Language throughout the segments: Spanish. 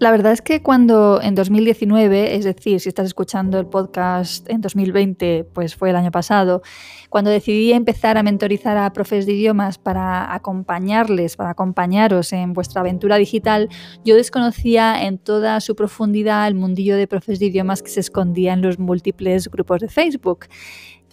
La verdad es que cuando en 2019, es decir, si estás escuchando el podcast en 2020, pues fue el año pasado, cuando decidí empezar a mentorizar a profes de idiomas para acompañarles, para acompañaros en vuestra aventura digital, yo desconocía en toda su profundidad el mundillo de profes de idiomas que se escondía en los múltiples grupos de Facebook.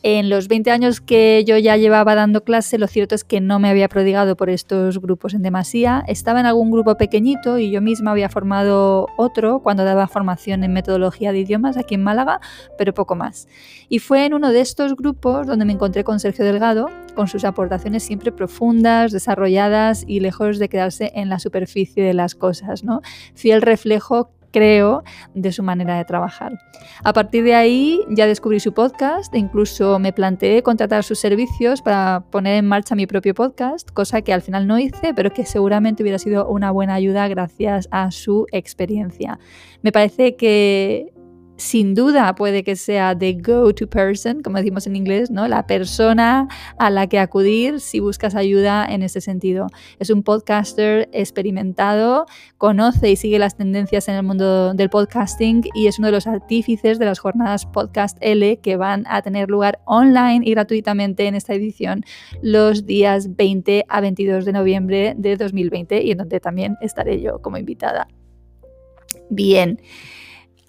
En los 20 años que yo ya llevaba dando clase, lo cierto es que no me había prodigado por estos grupos en demasía. Estaba en algún grupo pequeñito y yo misma había formado otro cuando daba formación en metodología de idiomas aquí en Málaga, pero poco más. Y fue en uno de estos grupos donde me encontré con Sergio Delgado, con sus aportaciones siempre profundas, desarrolladas y lejos de quedarse en la superficie de las cosas, ¿no? Fiel reflejo creo, de su manera de trabajar. A partir de ahí ya descubrí su podcast e incluso me planteé contratar sus servicios para poner en marcha mi propio podcast, cosa que al final no hice, pero que seguramente hubiera sido una buena ayuda gracias a su experiencia. Me parece que sin duda puede que sea the go-to person, como decimos en inglés, ¿no? La persona a la que acudir si buscas ayuda en ese sentido. Es un podcaster experimentado, conoce y sigue las tendencias en el mundo del podcasting y es uno de los artífices de las jornadas Podcast L que van a tener lugar online y gratuitamente en esta edición los días 20 a 22 de noviembre de 2020 y en donde también estaré yo como invitada. Bien.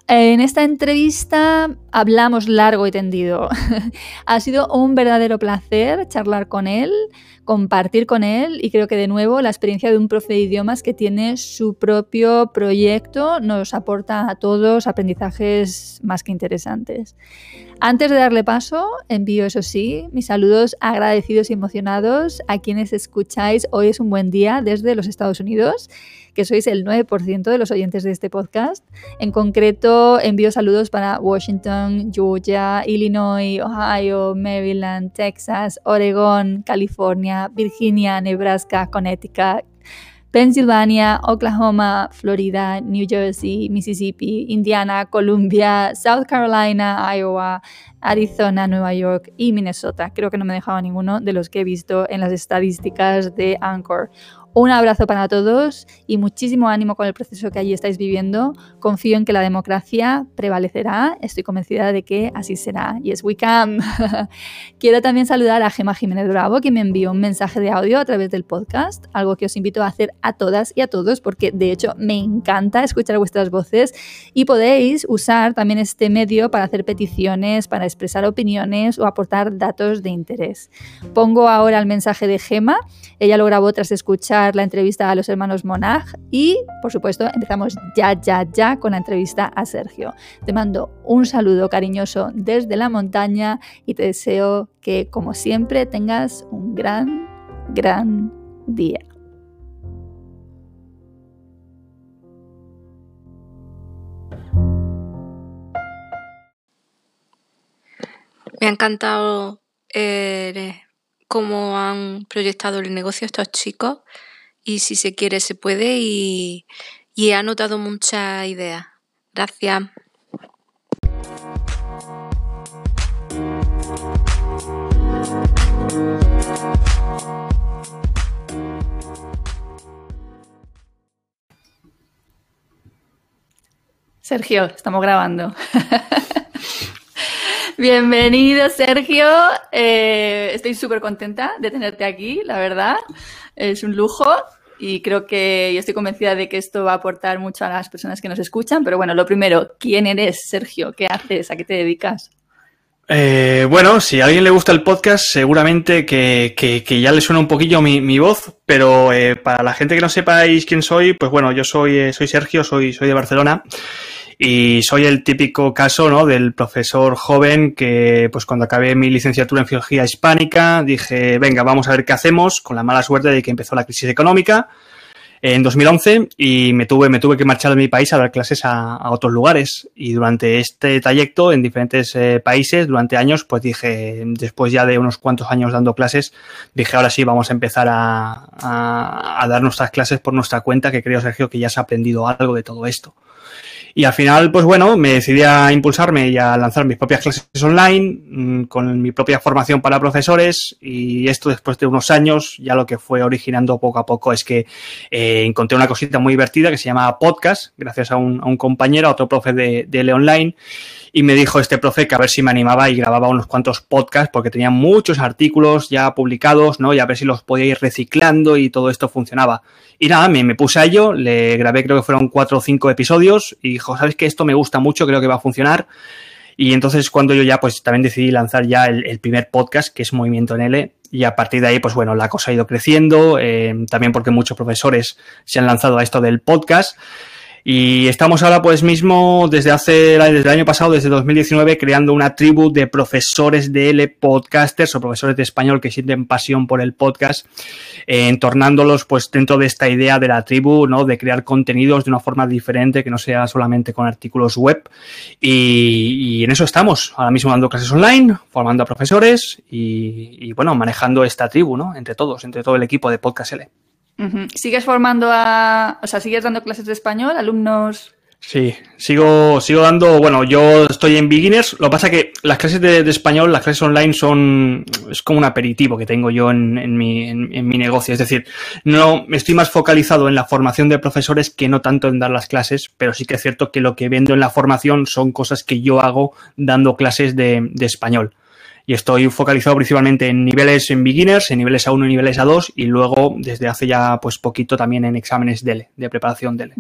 En esta entrevista hablamos largo y tendido. ha sido un verdadero placer charlar con él, compartir con él y creo que de nuevo la experiencia de un profe de idiomas que tiene su propio proyecto nos aporta a todos aprendizajes más que interesantes. Antes de darle paso, envío, eso sí, mis saludos agradecidos y emocionados a quienes escucháis Hoy es un buen día desde los Estados Unidos, que sois el 9% de los oyentes de este podcast. En concreto, envío saludos para Washington, Georgia, Illinois, Ohio, Maryland, Texas, Oregón, California, Virginia, Nebraska, Connecticut, Pennsylvania, Oklahoma, Florida, New Jersey, Mississippi, Indiana, Columbia, South Carolina, Iowa, Arizona, Nueva York y Minnesota. Creo que no me he dejado ninguno de los que he visto en las estadísticas de Anchor. Un abrazo para todos y muchísimo ánimo con el proceso que allí estáis viviendo. Confío en que la democracia prevalecerá. Estoy convencida de que así será. Yes, we can. Quiero también saludar a Gema Jiménez Bravo, que me envió un mensaje de audio a través del podcast, algo que os invito a hacer a todas y a todos, porque de hecho me encanta escuchar vuestras voces y podéis usar también este medio para hacer peticiones, para expresar opiniones o aportar datos de interés. Pongo ahora el mensaje de Gema. Ella lo grabó tras escuchar la entrevista a los hermanos Monag y, por supuesto, empezamos ya, ya, ya con la entrevista a Sergio. Te mando un saludo cariñoso desde la montaña y te deseo que, como siempre, tengas un gran, gran día. Me ha encantado eh, cómo han proyectado el negocio estos chicos y si se quiere se puede y, he anotado muchas ideas. Gracias. Sergio, estamos grabando. Bienvenido, Sergio. Eh, estoy súper contenta de tenerte aquí, la verdad. Es un lujo y creo que yo estoy convencida de que esto va a aportar mucho a las personas que nos escuchan. Pero bueno, lo primero, ¿quién eres, Sergio? ¿Qué haces? ¿A qué te dedicas? Eh, bueno, si a alguien le gusta el podcast, seguramente que, que, ya le suena un poquillo mi, mi voz, pero eh, para la gente que no sepáis quién soy, pues bueno, yo soy, eh, soy Sergio, soy, soy de Barcelona Y soy el típico caso, ¿no? Del profesor joven que, pues cuando acabé mi licenciatura en Filología Hispánica, dije, venga, vamos a ver qué hacemos, con la mala suerte de que empezó la crisis económica en 2011 y me tuve, me tuve que marchar de mi país a dar clases a, otros lugares. Y durante este trayecto en diferentes eh, países, durante años, pues dije, después ya de unos cuantos años dando clases, dije, ahora sí, vamos a empezar a, a dar nuestras clases por nuestra cuenta, que creo, Sergio, que ya se ha aprendido algo de todo esto. Y al final, pues bueno, me decidí a impulsarme y a lanzar mis propias clases online mm, con mi propia formación para profesores. Y esto después de unos años ya lo que fue originando poco a poco es que eh, encontré una cosita muy divertida que se llama podcast, gracias a un, a un compañero, a otro profe de, de Online y me dijo este profe que a ver si me animaba y grababa unos cuantos podcasts porque tenía muchos artículos ya publicados, ¿no? Y a ver si los podía ir reciclando y todo esto funcionaba. Y nada, me, me puse a ello, le grabé creo que fueron cuatro o cinco episodios y dijo, ¿sabes que Esto me gusta mucho, creo que va a funcionar. Y entonces cuando yo ya pues también decidí lanzar ya el, primer podcast que es Movimiento en L y a partir de ahí pues bueno la cosa ha ido creciendo, eh, también porque muchos profesores se han lanzado a esto del podcast y estamos ahora pues mismo desde hace desde el año pasado, desde 2019, creando una tribu de profesores de L podcasters o profesores de español que sienten pasión por el podcast, eh, entornándolos pues dentro de esta idea de la tribu, ¿no? De crear contenidos de una forma diferente que no sea solamente con artículos web. Y, en eso estamos, ahora mismo dando clases online, formando a profesores y, y bueno, manejando esta tribu, ¿no? Entre todos, entre todo el equipo de Podcast L. ¿Sigues formando a, o sea, sigues dando clases de español, alumnos? Sí, sigo, sigo dando, bueno, yo estoy en beginners, lo que pasa que las clases de, español, las clases online son, es como un aperitivo que tengo yo en, mi, en, mi negocio, es decir, no, estoy más focalizado en la formación de profesores que no tanto en dar las clases, pero sí que es cierto que lo que vendo en la formación son cosas que yo hago dando clases de, de español y estoy focalizado principalmente en niveles en beginners, en niveles A1 y niveles A2 y luego desde hace ya pues poquito también en exámenes DELE, de preparación DELE.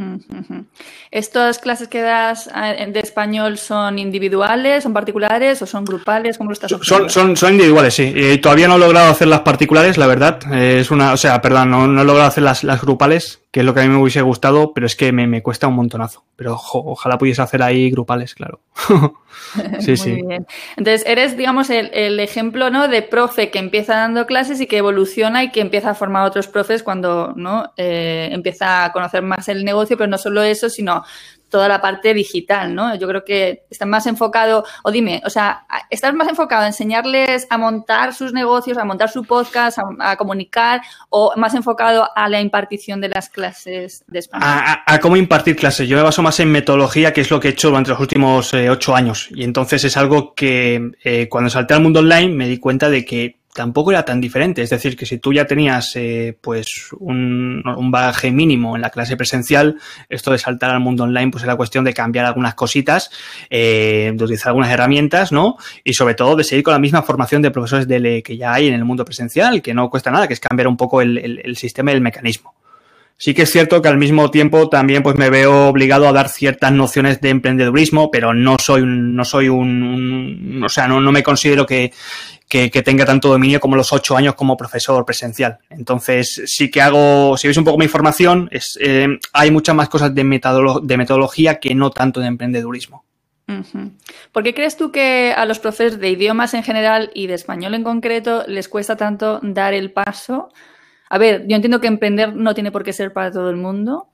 ¿Estas clases que das eh, de español son individuales, son particulares o son grupales? ¿Cómo lo estás son, son, son, individuales, sí. Y todavía no he logrado hacer las particulares, la verdad. Es una, o sea, perdón, no, no he logrado hacer las, las grupales, que es lo que a mí me hubiese gustado, pero es que me, me cuesta un montonazo. Pero ojalá pudiese hacer ahí grupales, claro. sí, sí. Bien. Entonces, eres, digamos, el, el, ejemplo ¿no? de profe que empieza dando clases y que evoluciona y que empieza a formar otros profes cuando ¿no? Eh, empieza a conocer más el negocio, pero no solo eso, sino toda la parte digital, ¿no? Yo creo que estás más enfocado, o dime, o sea, ¿estás más enfocado a enseñarles a montar sus negocios, a montar su podcast, a, comunicar, o más enfocado a la impartición de las clases de español? A, cómo impartir clases. Yo me baso más en metodología, que es lo que he hecho durante los últimos eh, ocho años. Y entonces es algo que eh, cuando salté al mundo online me di cuenta de que tampoco era tan diferente. Es decir, que si tú ya tenías eh, pues un, un, bagaje mínimo en la clase presencial, esto de saltar al mundo online, pues era cuestión de cambiar algunas cositas, eh, de utilizar algunas herramientas, ¿no? Y sobre todo de seguir con la misma formación de profesores de que ya hay en el mundo presencial, que no cuesta nada, que es cambiar un poco el, el, el sistema y el mecanismo. Sí que es cierto que al mismo tiempo también pues me veo obligado a dar ciertas nociones de emprendedurismo, pero no soy un, no soy un, o sea, no, no me considero que, que, tenga tanto dominio como los ocho años como profesor presencial. Entonces, sí que hago, si veis un poco mi formación, es, eh, hay muchas más cosas de, de metodología que no tanto de emprendedurismo. ¿Por qué crees tú que a los profes de idiomas en general y de español en concreto les cuesta tanto dar el paso? A ver, yo entiendo que emprender no tiene por qué ser para todo el mundo,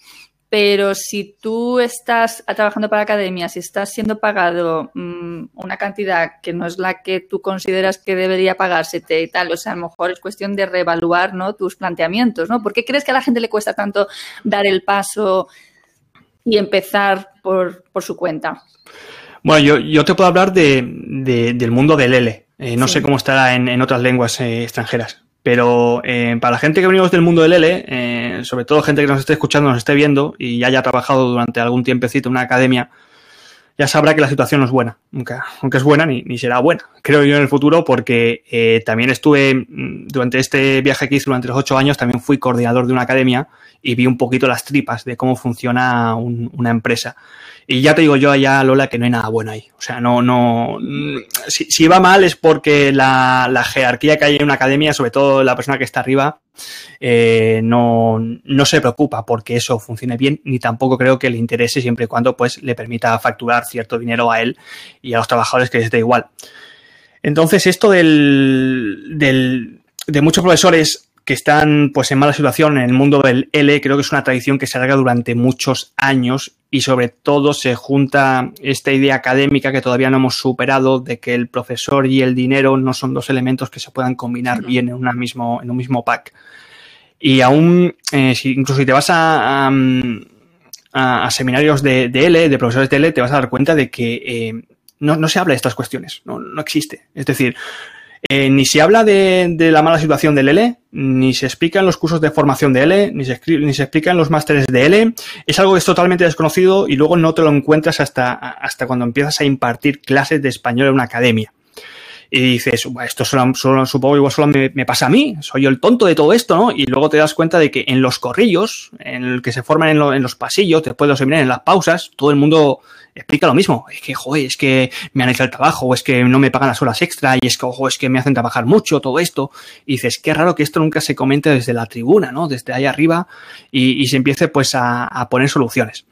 pero si tú estás trabajando para academia, si estás siendo pagado mmm, una cantidad que no es la que tú consideras que debería pagársete y tal, o sea, a lo mejor es cuestión de reevaluar ¿no? tus planteamientos, ¿no? ¿Por qué crees que a la gente le cuesta tanto dar el paso y empezar por, por su cuenta? Bueno, yo, yo, te puedo hablar de, de, del mundo del L. Eh, no sí. sé cómo estará en, en otras lenguas eh, extranjeras. Pero eh, para la gente que venimos del mundo del L, eh, sobre todo gente que nos esté escuchando, nos esté viendo y ya haya trabajado durante algún tiempecito en una academia, ya sabrá que la situación no es buena. Aunque, aunque es buena, ni, ni, será buena, creo yo, en el futuro, porque eh, también estuve, durante este viaje que hice durante los ocho años, también fui coordinador de una academia y vi un poquito las tripas de cómo funciona un, una empresa. Y ya te digo yo allá, Lola, que no hay nada bueno ahí. O sea, no, no. Si, si va mal es porque la, la, jerarquía que hay en una academia, sobre todo la persona que está arriba, eh, no, no se preocupa porque eso funcione bien, ni tampoco creo que le interese siempre y cuando pues le permita facturar cierto dinero a él y a los trabajadores que les dé igual. Entonces, esto del, del, de muchos profesores que están pues en mala situación en el mundo del L, creo que es una tradición que se alarga durante muchos años y sobre todo se junta esta idea académica que todavía no hemos superado de que el profesor y el dinero no son dos elementos que se puedan combinar bien en, una mismo, en un mismo pack. Y aún, eh, si, incluso si te vas a, a, a seminarios de, de, L, de profesores de L, te vas a dar cuenta de que eh, no, no, se habla de estas cuestiones, no, no existe. Es decir, eh, ni se habla de, de, la mala situación del L, ni se explica en los cursos de formación de L, ni se, ni se explica en los másteres de L. Es algo que es totalmente desconocido y luego no te lo encuentras hasta, hasta cuando empiezas a impartir clases de español en una academia. Y dices, esto solo, solo, supongo igual solo me, me, pasa a mí, soy yo el tonto de todo esto, ¿no? Y luego te das cuenta de que en los corrillos, en el que se forman en, lo, en los pasillos, después de los seminarios, en las pausas, todo el mundo explica lo mismo. Es que, joder, es que me han hecho el trabajo, o es que no me pagan las horas extra, y es que, ojo, es que me hacen trabajar mucho, todo esto. Y dices, qué raro que esto nunca se comente desde la tribuna, ¿no? Desde ahí arriba, y, y se empiece pues a, a poner soluciones.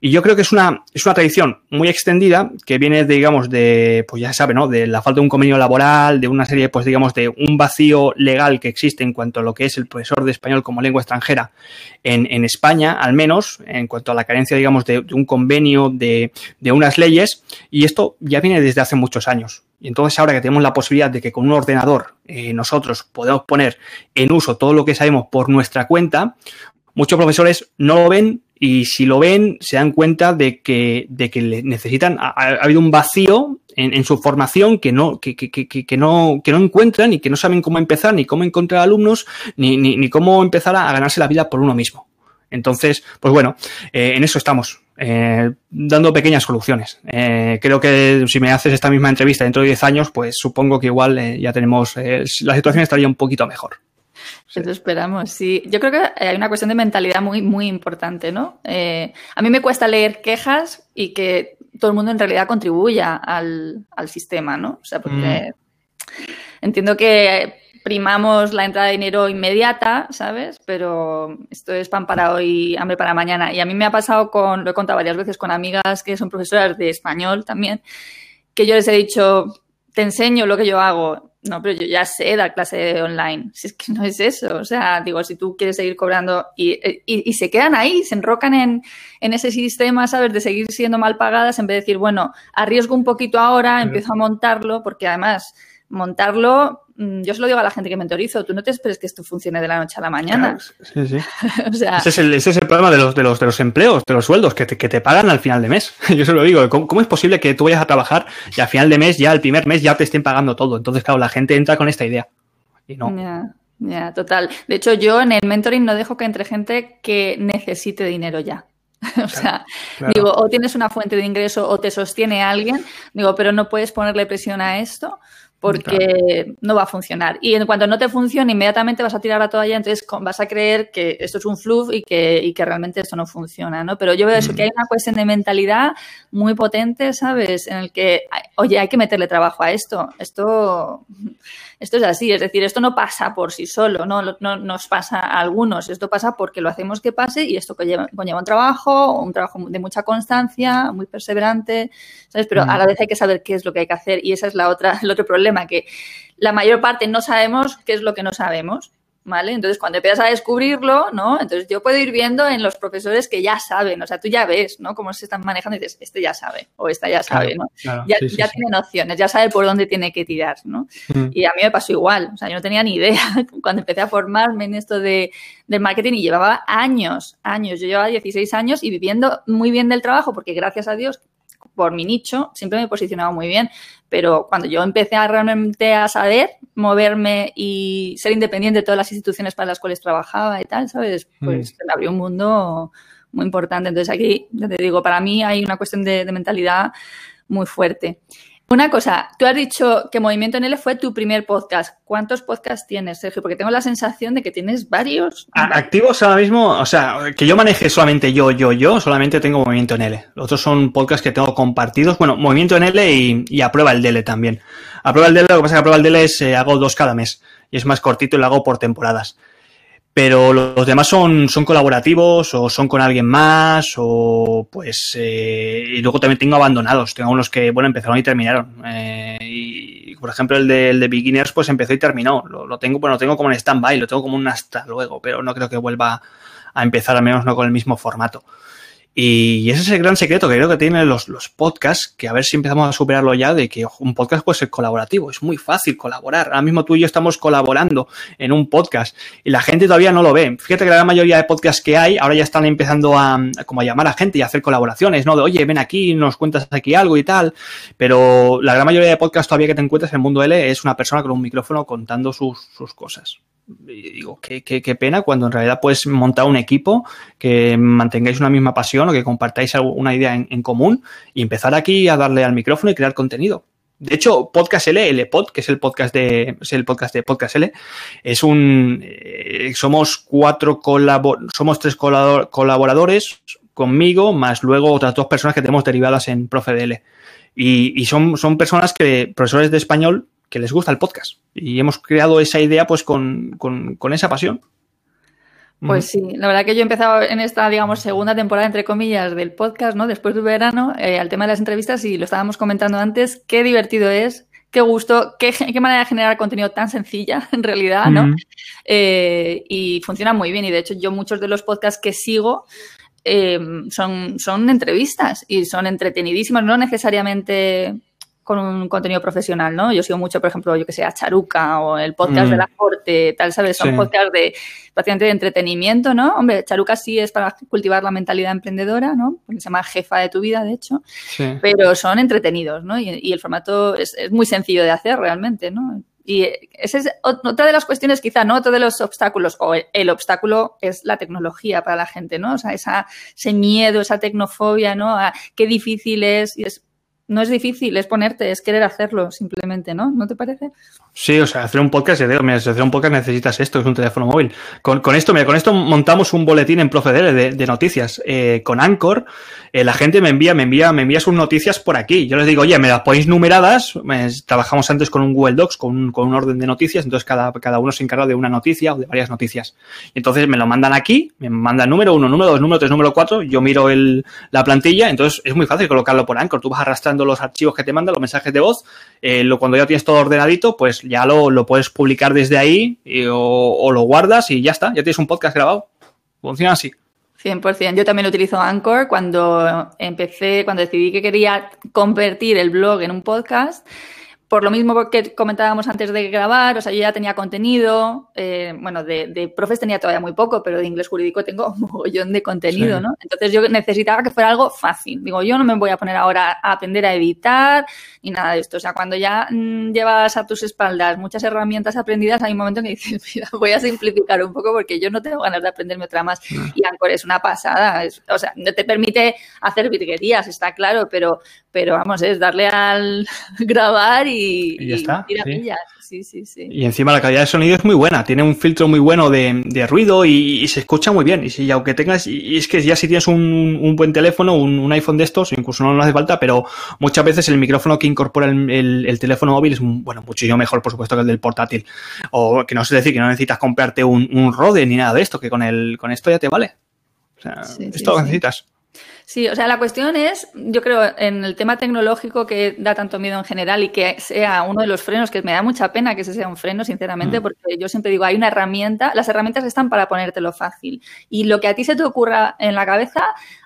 Y yo creo que es una, es una tradición muy extendida que viene, digamos, de, pues ya se sabe, ¿no? De la falta de un convenio laboral, de una serie, pues digamos, de un vacío legal que existe en cuanto a lo que es el profesor de español como lengua extranjera en, en España, al menos, en cuanto a la carencia, digamos, de, de un convenio, de, de unas leyes. Y esto ya viene desde hace muchos años. Y entonces ahora que tenemos la posibilidad de que con un ordenador eh, nosotros podemos poner en uso todo lo que sabemos por nuestra cuenta, muchos profesores no lo ven y si lo ven se dan cuenta de que, de que necesitan, ha, ha habido un vacío en, en, su formación que no, que, que, que, no, que no encuentran y que no saben cómo empezar, ni cómo encontrar alumnos, ni, ni, ni cómo empezar a, ganarse la vida por uno mismo. Entonces, pues bueno, eh, en eso estamos, eh, dando pequeñas soluciones. Eh, creo que si me haces esta misma entrevista dentro de 10 años, pues supongo que igual eh, ya tenemos, la situación estaría un poquito mejor. Sí. Eso esperamos, sí. Yo creo que hay una cuestión de mentalidad muy, muy importante, ¿no? Eh, a mí me cuesta leer quejas y que todo el mundo en realidad contribuya al, al sistema, ¿no? O sea, porque mm. entiendo que primamos la entrada de dinero inmediata, ¿sabes? Pero esto es pan para hoy, hambre para mañana. Y a mí me ha pasado con, lo he contado varias veces con amigas que son profesoras de español también, que yo les he dicho, te enseño lo que yo hago. No, pero yo ya sé dar clase online. Si es que no es eso. O sea, digo, si tú quieres seguir cobrando y, y, y se quedan ahí, se enrocan en, en, ese sistema, ¿sabes? De seguir siendo mal pagadas en vez de decir, bueno, arriesgo un poquito ahora, empiezo a montarlo, porque además montarlo, yo se lo digo a la gente que mentorizo, tú no te esperes que esto funcione de la noche a la mañana. Claro, sí, sí. o sea, ese, es el, ese, es el, problema de los, de, los, de los empleos, de los sueldos, que te, que te pagan al final de mes. Yo se lo digo, ¿cómo, ¿cómo, es posible que tú vayas a trabajar y al final de mes, ya el primer mes, ya te estén pagando todo? Entonces, claro, la gente entra con esta idea. Y no. Ya, ya, total. De hecho, yo en el mentoring no dejo que entre gente que necesite dinero ya. o sea, claro. digo, o tienes una fuente de ingreso o te sostiene alguien, digo, pero no puedes ponerle presión a esto porque claro. no va a funcionar. Y en cuanto no te funcione, inmediatamente vas a tirar la toalla, entonces vas a creer que esto es un fluff y que, y que realmente esto no funciona, ¿no? Pero yo veo eso, mm. que hay una cuestión de mentalidad muy potente, ¿sabes? En el que, oye, hay que meterle trabajo a esto. Esto, esto es así, es decir, esto no pasa por sí solo, no, no nos pasa a algunos, esto pasa porque lo hacemos que pase y esto conlleva, conlleva un trabajo, un trabajo de mucha constancia, muy perseverante, ¿sabes? Pero mm. a la vez hay que saber qué es lo que hay que hacer y esa es la otra, el otro problema, que la mayor parte no sabemos qué es lo que no sabemos. ¿Vale? Entonces, cuando empiezas a descubrirlo, ¿no? Entonces, yo puedo ir viendo en los profesores que ya saben, o sea, tú ya ves, ¿no? Cómo se están manejando y dices, este ya sabe, o esta ya sabe, claro, ¿no? Claro, ya sí, ya sí. tiene nociones, ya sabe por dónde tiene que tirar, ¿no? Mm. Y a mí me pasó igual, o sea, yo no tenía ni idea cuando empecé a formarme en esto de, del marketing y llevaba años, años, yo llevaba 16 años y viviendo muy bien del trabajo, porque gracias a Dios por mi nicho, siempre me he posicionado muy bien, pero cuando yo empecé a realmente a saber moverme y ser independiente de todas las instituciones para las cuales trabajaba y tal, ¿sabes? Pues mm. me abrió un mundo muy importante. Entonces aquí, ya te digo, para mí hay una cuestión de, de mentalidad muy fuerte. Una cosa, tú has dicho que Movimiento NL fue tu primer podcast. ¿Cuántos podcasts tienes, Sergio? Porque tengo la sensación de que tienes varios. Activos ahora mismo, o sea, que yo maneje solamente yo, yo, yo, solamente tengo Movimiento NL. Los otros son podcasts que tengo compartidos. Bueno, Movimiento NL y, y A Prueba el DL también. A Prueba el DL, lo que pasa es que A Prueba el DL es, eh, hago dos cada mes y es más cortito y lo hago por temporadas. Pero los demás son, son colaborativos o son con alguien más o pues eh, y luego también tengo abandonados. Tengo unos que bueno empezaron y terminaron. Eh, y por ejemplo el de, el de beginners pues empezó y terminó. Lo, lo tengo bueno lo tengo como en stand by lo tengo como un hasta luego pero no creo que vuelva a empezar al menos no con el mismo formato y ese es el gran secreto que creo que tienen los, los podcasts, que a ver si empezamos a superarlo ya, de que un podcast puede ser colaborativo. Es muy fácil colaborar. Ahora mismo tú y yo estamos colaborando en un podcast y la gente todavía no lo ve. Fíjate que la gran mayoría de podcasts que hay ahora ya están empezando a, como a llamar a gente y a hacer colaboraciones, ¿no? De, oye, ven aquí, nos cuentas aquí algo y tal. Pero la gran mayoría de podcasts todavía que te encuentras en el mundo L es una persona con un micrófono contando sus, sus cosas digo, qué, qué, pena cuando en realidad puedes montar un equipo, que mantengáis una misma pasión o que compartáis una idea en, común y empezar aquí a darle al micrófono y crear contenido. De hecho, Podcast L, L-Pod, que es el podcast de, es el podcast de Podcast L, es un, eh, somos cuatro colabor, somos tres colabor, colaboradores conmigo, más luego otras dos personas que tenemos derivadas en ProfeDL. Y, y son, son personas que, profesores de español, que les gusta el podcast. Y hemos creado esa idea pues con, con, con esa pasión. Pues sí, la verdad que yo he empezado en esta, digamos, segunda temporada, entre comillas, del podcast, ¿no? Después del verano, eh, al tema de las entrevistas, y lo estábamos comentando antes, qué divertido es, qué gusto, qué, qué manera de generar contenido tan sencilla, en realidad, ¿no? Eh, y funciona muy bien, y de hecho yo muchos de los podcasts que sigo eh, son, son entrevistas y son entretenidísimas, no necesariamente con un contenido profesional, ¿no? Yo sigo mucho, por ejemplo, yo que sé, a Charuca o el podcast mm. de la corte, tal, ¿sabes? Son sí. podcasts de prácticamente de entretenimiento, ¿no? Hombre, Charuca sí es para cultivar la mentalidad emprendedora, ¿no? Porque se llama jefa de tu vida, de hecho. Sí. Pero son entretenidos, ¿no? Y, y el formato es, es, muy sencillo de hacer realmente, ¿no? Y esa es otra de las cuestiones, quizá, ¿no? Otro de los obstáculos, o el, el, obstáculo es la tecnología para la gente, ¿no? O sea, esa, ese miedo, esa tecnofobia, ¿no? A qué difícil es, y es no es difícil, es ponerte, es querer hacerlo simplemente, ¿no? ¿No te parece? Sí, o sea, hacer un podcast, digo, mira, si hacer un podcast necesitas esto, es un teléfono móvil. Con, con esto, mira, con esto montamos un boletín en Profedele de, de noticias. Eh, con Anchor, eh, la gente me envía, me envía, me envía sus noticias por aquí. Yo les digo, oye, me las ponéis numeradas, me, trabajamos antes con un Google Docs, con un, orden de noticias, entonces cada, cada uno se encarga de una noticia o de varias noticias. Entonces me lo mandan aquí, me mandan número uno, número dos, número tres, número cuatro, yo miro la plantilla, entonces es muy fácil colocarlo por Anchor. Tú vas arrastrando los archivos que te mandan, los mensajes de voz, eh, lo, cuando ya tienes todo ordenadito, pues ya lo, lo puedes publicar desde ahí o, o, lo guardas y ya está, ya tienes un podcast grabado. Funciona así. 100%. Yo también utilizo Anchor cuando empecé, cuando decidí que quería convertir el blog en un podcast por lo mismo que comentábamos antes de grabar, o sea, yo ya tenía contenido, eh, bueno, de, de, profes tenía todavía muy poco, pero de inglés jurídico tengo un mogollón de contenido, sí. ¿no? Entonces yo necesitaba que fuera algo fácil. Digo, yo no me voy a poner ahora a aprender a editar ni nada de esto. O sea, cuando ya mmm, llevas a tus espaldas muchas herramientas aprendidas, hay un momento en que dices, mira, voy a simplificar un poco porque yo no tengo ganas de aprenderme otra más. No. Y Anchor es una pasada. Es, o sea, no te permite hacer virguerías, está claro, pero, pero vamos, es darle al grabar y y, y ya está. Y, sí. Sí, sí, sí. y, encima la calidad de sonido es muy buena, tiene un filtro muy bueno de, de ruido y, y, se escucha muy bien. Y si aunque tengas, y es que ya si tienes un, un buen teléfono, un, un, iPhone de estos, incluso no, no hace falta, pero muchas veces el micrófono que incorpora el, el, el, teléfono móvil es bueno, muchísimo mejor, por supuesto, que el del portátil. O que no sé decir que no necesitas comprarte un, un Rode ni nada de esto, que con el, con esto ya te vale. O sea, esto lo necesitas. Sí, o sea, la cuestión es, yo creo, en el tema tecnológico que da tanto miedo en general y que sea uno de los frenos, que me da mucha pena que ese sea un freno, sinceramente, mm. porque yo siempre digo, hay una herramienta, las herramientas están para ponértelo fácil. Y lo que a ti se te ocurra en la cabeza,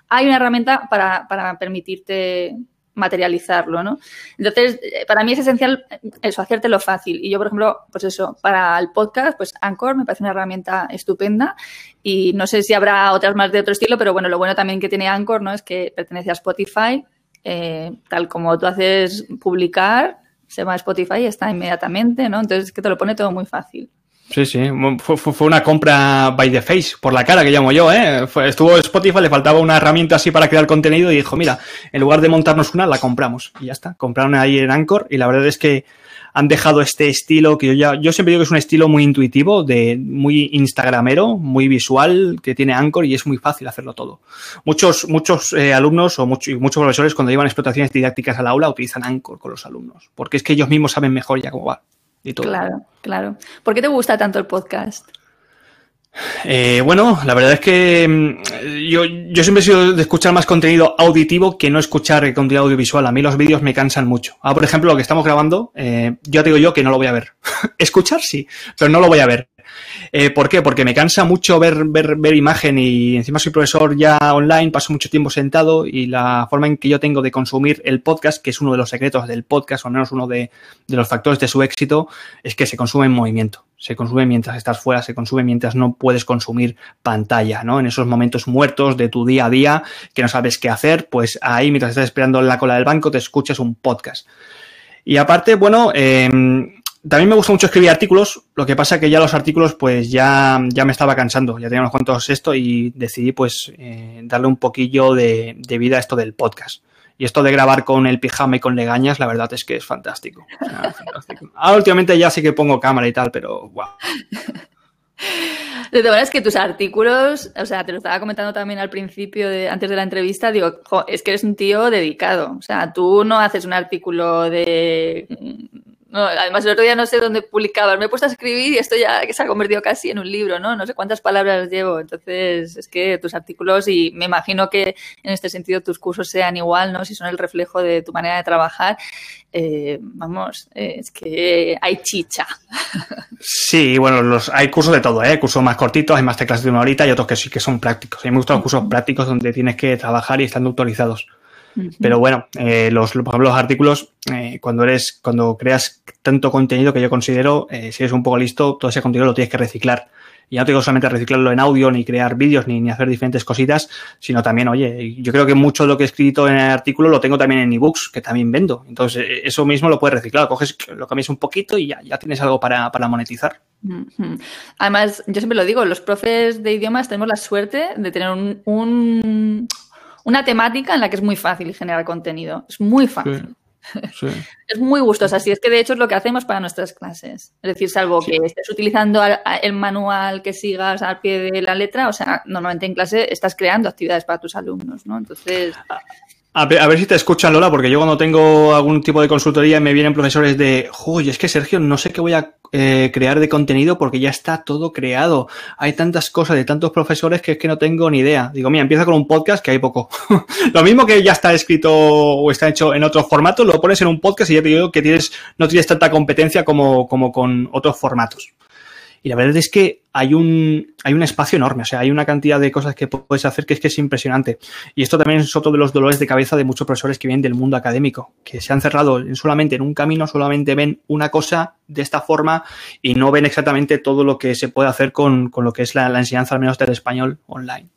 hay una herramienta para, para permitirte materializarlo, ¿no? Entonces, eh, para mí es esencial eso, hacértelo fácil. Y yo, por ejemplo, pues eso, para el podcast, pues Anchor me parece una herramienta estupenda y no sé si habrá otras más de otro estilo, pero bueno, lo bueno también que tiene Anchor, ¿no? Es que pertenece a Spotify, eh, tal como tú haces publicar, se va a Spotify y está inmediatamente, ¿no? Entonces, es que te lo pone todo muy fácil. Sí, sí, fue, fue, una compra by the face, por la cara que llamo yo, ¿eh? Estuvo Spotify, le faltaba una herramienta así para crear contenido y dijo, mira, en lugar de montarnos una, la compramos. Y ya está, compraron ahí en Anchor y la verdad es que han dejado este estilo que yo ya, yo siempre digo que es un estilo muy intuitivo, de muy instagramero, muy visual, que tiene Anchor y es muy fácil hacerlo todo. Muchos, muchos eh, alumnos o muchos, muchos profesores cuando llevan explotaciones didácticas al aula utilizan Anchor con los alumnos, porque es que ellos mismos saben mejor ya cómo va. Y todo. Claro, claro. ¿Por qué te gusta tanto el podcast? Eh, bueno, la verdad es que mm, yo, yo, siempre he sido de escuchar más contenido auditivo que no escuchar contenido audiovisual. A mí los vídeos me cansan mucho. Ahora, por ejemplo, lo que estamos grabando, eh, yo te digo yo que no lo voy a ver. escuchar sí, pero no lo voy a ver. Eh, ¿Por qué? Porque me cansa mucho ver, ver, ver imagen y encima soy profesor ya online, paso mucho tiempo sentado y la forma en que yo tengo de consumir el podcast, que es uno de los secretos del podcast, o al menos uno de, de los factores de su éxito, es que se consume en movimiento. Se consume mientras estás fuera, se consume mientras no puedes consumir pantalla, ¿no? En esos momentos muertos de tu día a día que no sabes qué hacer, pues ahí mientras estás esperando en la cola del banco te escuchas un podcast. Y aparte, bueno, eh, también me gusta mucho escribir artículos, lo que pasa que ya los artículos pues ya, ya me estaba cansando, ya tenía unos cuantos esto y decidí pues eh, darle un poquillo de, de, vida a esto del podcast. Y esto de grabar con el pijama y con legañas, la verdad es que es fantástico. Ahora últimamente ya sí que pongo cámara y tal, pero wow. De verdad es que tus artículos, o sea, te lo estaba comentando también al principio, de, antes de la entrevista, digo, jo, es que eres un tío dedicado. O sea, tú no haces un artículo de no, además, el otro día no sé dónde publicabas. Me he puesto a escribir y esto ya se ha convertido casi en un libro, ¿no? No sé cuántas palabras llevo. Entonces, es que tus artículos, y me imagino que en este sentido tus cursos sean igual, ¿no? Si son el reflejo de tu manera de trabajar. Eh, vamos, eh, es que hay chicha. Sí, bueno, los, hay cursos de todo, ¿eh? Cursos más cortitos, hay más teclas de una horita y otros que sí que son prácticos. A mí me gustan los cursos prácticos donde tienes que trabajar y están autorizados. Pero bueno, eh, los, por ejemplo, los artículos, eh, cuando eres, cuando creas tanto contenido que yo considero, eh, si eres un poco listo, todo ese contenido lo tienes que reciclar. Y ya no te digo solamente reciclarlo en audio, ni crear vídeos, ni, ni, hacer diferentes cositas, sino también, oye, yo creo que mucho de lo que he escrito en el artículo lo tengo también en ebooks, que también vendo. Entonces, eso mismo lo puedes reciclar, coges, lo cambias un poquito y ya, ya tienes algo para, para monetizar. Además, yo siempre lo digo, los profes de idiomas tenemos la suerte de tener un, un una temática en la que es muy fácil generar contenido. Es muy fácil. Sí, sí. Es muy gustosa. Así es que, de hecho, es lo que hacemos para nuestras clases. Es decir, salvo sí. que estés utilizando el manual que sigas al pie de la letra, o sea, normalmente en clase estás creando actividades para tus alumnos, ¿no? Entonces. A ver, a ver, si te escuchan, Lola, porque yo cuando tengo algún tipo de consultoría me vienen profesores de, uy, es que Sergio, no sé qué voy a eh, crear de contenido porque ya está todo creado. Hay tantas cosas de tantos profesores que es que no tengo ni idea. Digo, mira, empieza con un podcast que hay poco. lo mismo que ya está escrito o está hecho en otros formatos, lo pones en un podcast y ya te digo que tienes, no tienes tanta competencia como, como con otros formatos. Y la verdad es que hay un, hay un espacio enorme, o sea, hay una cantidad de cosas que puedes hacer que es que es impresionante. Y esto también es otro de los dolores de cabeza de muchos profesores que vienen del mundo académico, que se han cerrado solamente en un camino, solamente ven una cosa de esta forma y no ven exactamente todo lo que se puede hacer con, con lo que es la, enseñanza, al menos del español online.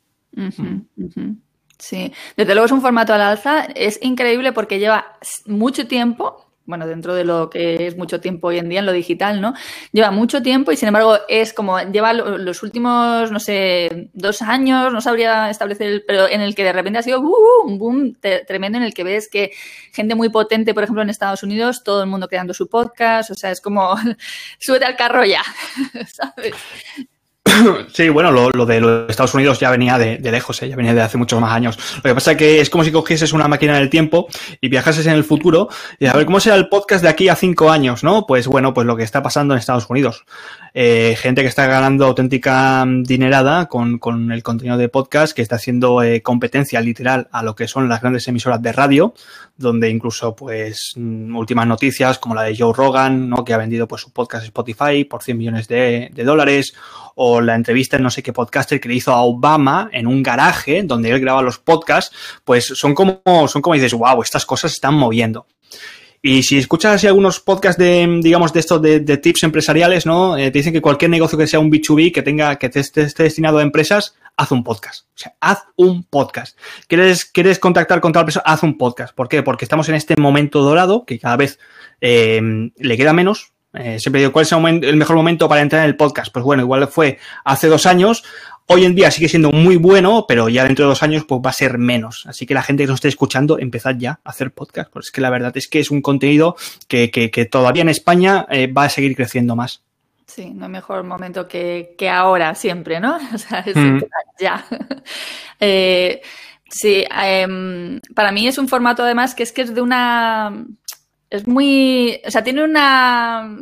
Sí, desde luego es un formato al alza, es increíble porque lleva mucho tiempo bueno, dentro de lo que es mucho tiempo hoy en día en lo digital, ¿no? Lleva mucho tiempo y sin embargo es como, lleva los últimos, no sé, dos años, no sabría establecer, el, pero en el que de repente ha sido uh, un boom tremendo en el que ves que gente muy potente, por ejemplo, en Estados Unidos, todo el mundo creando su podcast, o sea, es como, súbete al carro ya, ¿sabes? Sí, bueno, lo, lo, de los Estados Unidos ya venía de, lejos, ¿eh? ya venía de hace muchos más años. Lo que pasa es que es como si cogieses una máquina del tiempo y viajases en el futuro y a ver cómo será el podcast de aquí a cinco años, ¿no? Pues bueno, pues lo que está pasando en Estados Unidos. Eh, gente que está ganando auténtica dinerada con, con, el contenido de podcast, que está haciendo eh, competencia literal a lo que son las grandes emisoras de radio, donde incluso, pues, últimas noticias como la de Joe Rogan, ¿no? Que ha vendido pues su podcast Spotify por 100 millones de, de dólares, o la entrevista en no sé qué podcaster que le hizo a Obama en un garaje donde él graba los podcasts, pues son como, son como dices, wow, estas cosas se están moviendo. Y si escuchas así algunos podcasts de, digamos, de estos de, de tips empresariales, ¿no? Eh, te dicen que cualquier negocio que sea un B2B, que tenga, que esté, esté destinado a empresas, haz un podcast. O sea, haz un podcast. ¿Quieres, quieres contactar con tal persona? Haz un podcast. ¿Por qué? Porque estamos en este momento dorado que cada vez eh, le queda menos, eh, siempre digo, ¿cuál es el mejor momento para entrar en el podcast? Pues bueno, igual fue hace dos años. Hoy en día sigue siendo muy bueno, pero ya dentro de dos años pues va a ser menos. Así que la gente que nos esté escuchando, empezad ya a hacer podcast. Porque es que la verdad es que es un contenido que, que, que todavía en España eh, va a seguir creciendo más. Sí, no hay mejor momento que, que ahora, siempre, ¿no? O sea, es mm. ya. eh, sí, eh, para mí es un formato además que es que es de una es muy, o sea, tiene una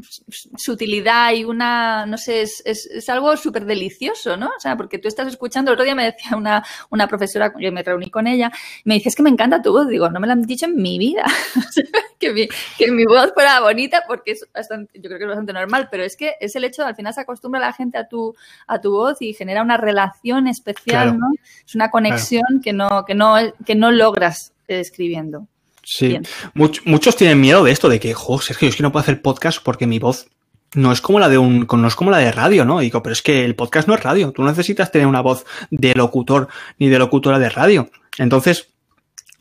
sutilidad y una, no sé, es, es, es algo súper delicioso, ¿no? O sea, porque tú estás escuchando, el otro día me decía una, una profesora, yo me reuní con ella, me dice, es que me encanta tu voz, digo, no me lo han dicho en mi vida, que, mi, que mi voz fuera bonita, porque es bastante, yo creo que es bastante normal, pero es que es el hecho, al final se acostumbra la gente a tu, a tu voz y genera una relación especial, Claro. ¿no? Es una conexión que no, que no, que no logras eh, escribiendo. Sí. Much- muchos tienen miedo de esto, de que, jo, Sergio, es que no puedo hacer podcast porque mi voz no es como la de un, no es como la de radio, ¿no? Y digo, pero es que el podcast no es radio. Tú no necesitas tener una voz de locutor ni de locutora de radio. Entonces,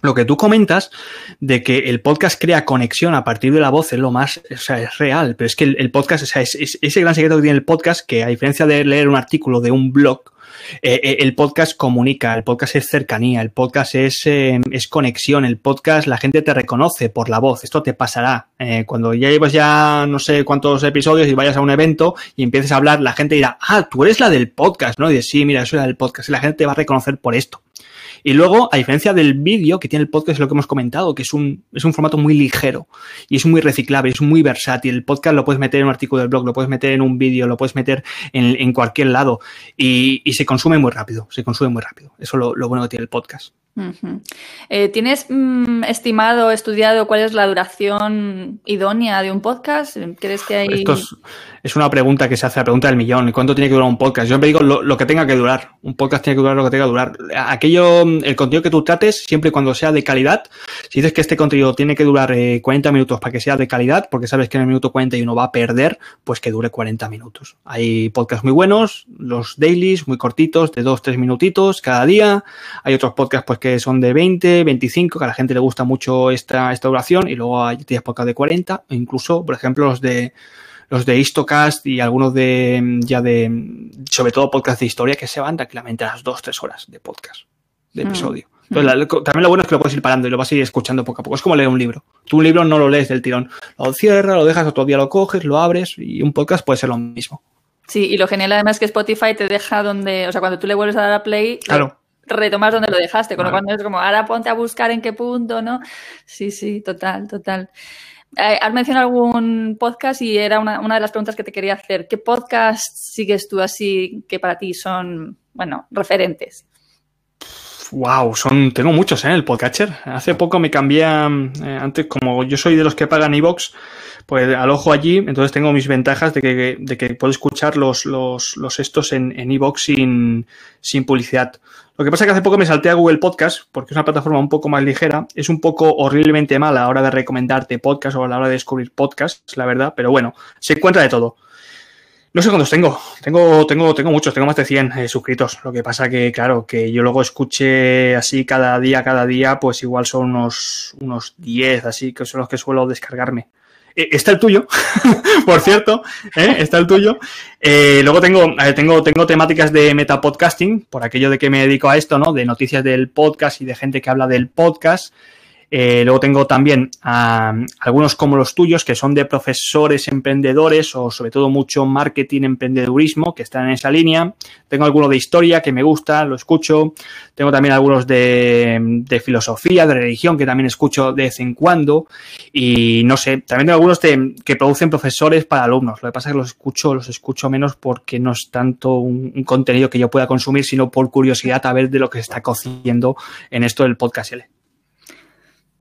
lo que tú comentas de que el podcast crea conexión a partir de la voz es lo más, o sea, es real, pero es que el, el podcast, o sea, es, es- ese gran secreto que tiene el podcast, que a diferencia de leer un artículo de un blog, eh, eh, el podcast comunica, el podcast es cercanía, el podcast es, eh, es conexión, el podcast la gente te reconoce por la voz, esto te pasará. Cuando ya llevas ya no sé cuántos episodios y vayas a un evento y empieces a hablar, la gente dirá, ah, tú eres la del podcast, ¿no? Y dices, sí, mira, soy la del podcast, y la gente te va a reconocer por esto. Y luego, a diferencia del vídeo que tiene el podcast, es lo que hemos comentado, que es un, es un formato muy ligero y es muy reciclable, es muy versátil. El podcast lo puedes meter en un artículo del blog, lo puedes meter en un vídeo, lo puedes meter en, en cualquier lado y, y se consume muy rápido, se consume muy rápido. Eso es lo, lo bueno que tiene el podcast. Eh, ¿Tienes mm, estimado, estudiado cuál es la duración idónea de un podcast? ¿Crees que hay...? Es, una pregunta que se hace, la pregunta del millón. ¿Cuánto tiene que durar un podcast? Yo siempre digo lo, que tenga que durar. Un podcast tiene que durar lo que tenga que durar. Aquello, el contenido que tú trates, siempre y cuando sea de calidad, si dices que este contenido tiene que durar eh, 40 minutos para que sea de calidad, porque sabes que en el minuto 41 va a perder, pues que dure 40 minutos. Hay podcasts muy buenos, los dailies, muy cortitos, de 2-3 minutitos cada día. Hay otros podcasts pues que son de 20, 25, que a la gente le gusta mucho esta, esta duración, y luego hay 10 podcasts de 40, o incluso, por ejemplo, los de los de Histocast y algunos de ya de sobre todo podcast de historia que se van tranquilamente a las 2-3 horas de podcast, de Mm. episodio. Entonces, la- también lo bueno es que lo puedes ir parando y lo vas a ir escuchando poco a poco. Es como leer un libro. Tú un libro no lo lees del tirón. Lo cierras, lo dejas, otro día lo coges, lo abres y un podcast puede ser lo mismo. Sí, y lo genial además es que Spotify te deja donde, o sea, cuando tú le vuelves a dar a play, Claro. retomas donde lo dejaste, con lo cual es como, ahora ponte a buscar en qué punto, ¿no? Sí, sí, total, total. Eh, has mencionado algún podcast y era una, de las preguntas que te quería hacer. ¿Qué podcast sigues tú así que para ti son, bueno, referentes? Wow, son, tengo muchos ¿eh? el podcatcher. Hace poco me cambié, eh, antes como yo soy de los que pagan iVox, pues al ojo allí, entonces tengo mis ventajas de que, de que puedo escuchar los, los, los estos en en iVox sin, sin publicidad. Lo que pasa es que hace poco me salté a Google Podcast, porque es una plataforma un poco más ligera. Es un poco horriblemente mala a la hora de recomendarte podcast o a la hora de descubrir podcasts, la verdad, pero bueno, se encuentra de todo. No sé cuántos tengo. Tengo, tengo, tengo muchos, tengo más de 100 eh, suscritos. Lo que pasa que, claro, que yo luego escuche así cada día, cada día, pues igual son unos, unos 10, así que son los que suelo descargarme. Eh, Está el tuyo, por cierto, ¿eh? está el tuyo. Eh, luego tengo, tengo, tengo temáticas de metapodcasting, por aquello de que me dedico a esto, ¿no? De noticias del podcast y de gente que habla del podcast. Eh, luego tengo también a, algunos como los tuyos, que son de profesores emprendedores o sobre todo mucho marketing, emprendedurismo, que están en esa línea. Tengo alguno de historia que me gusta, lo escucho. Tengo también algunos de, de filosofía, de religión, que también escucho de vez en cuando. Y no sé, también tengo algunos de- que producen profesores para alumnos. Lo que pasa es que los escucho, los escucho menos porque no es tanto un, un contenido que yo pueda consumir, sino por curiosidad a ver de lo que se está cociendo en esto del podcast L.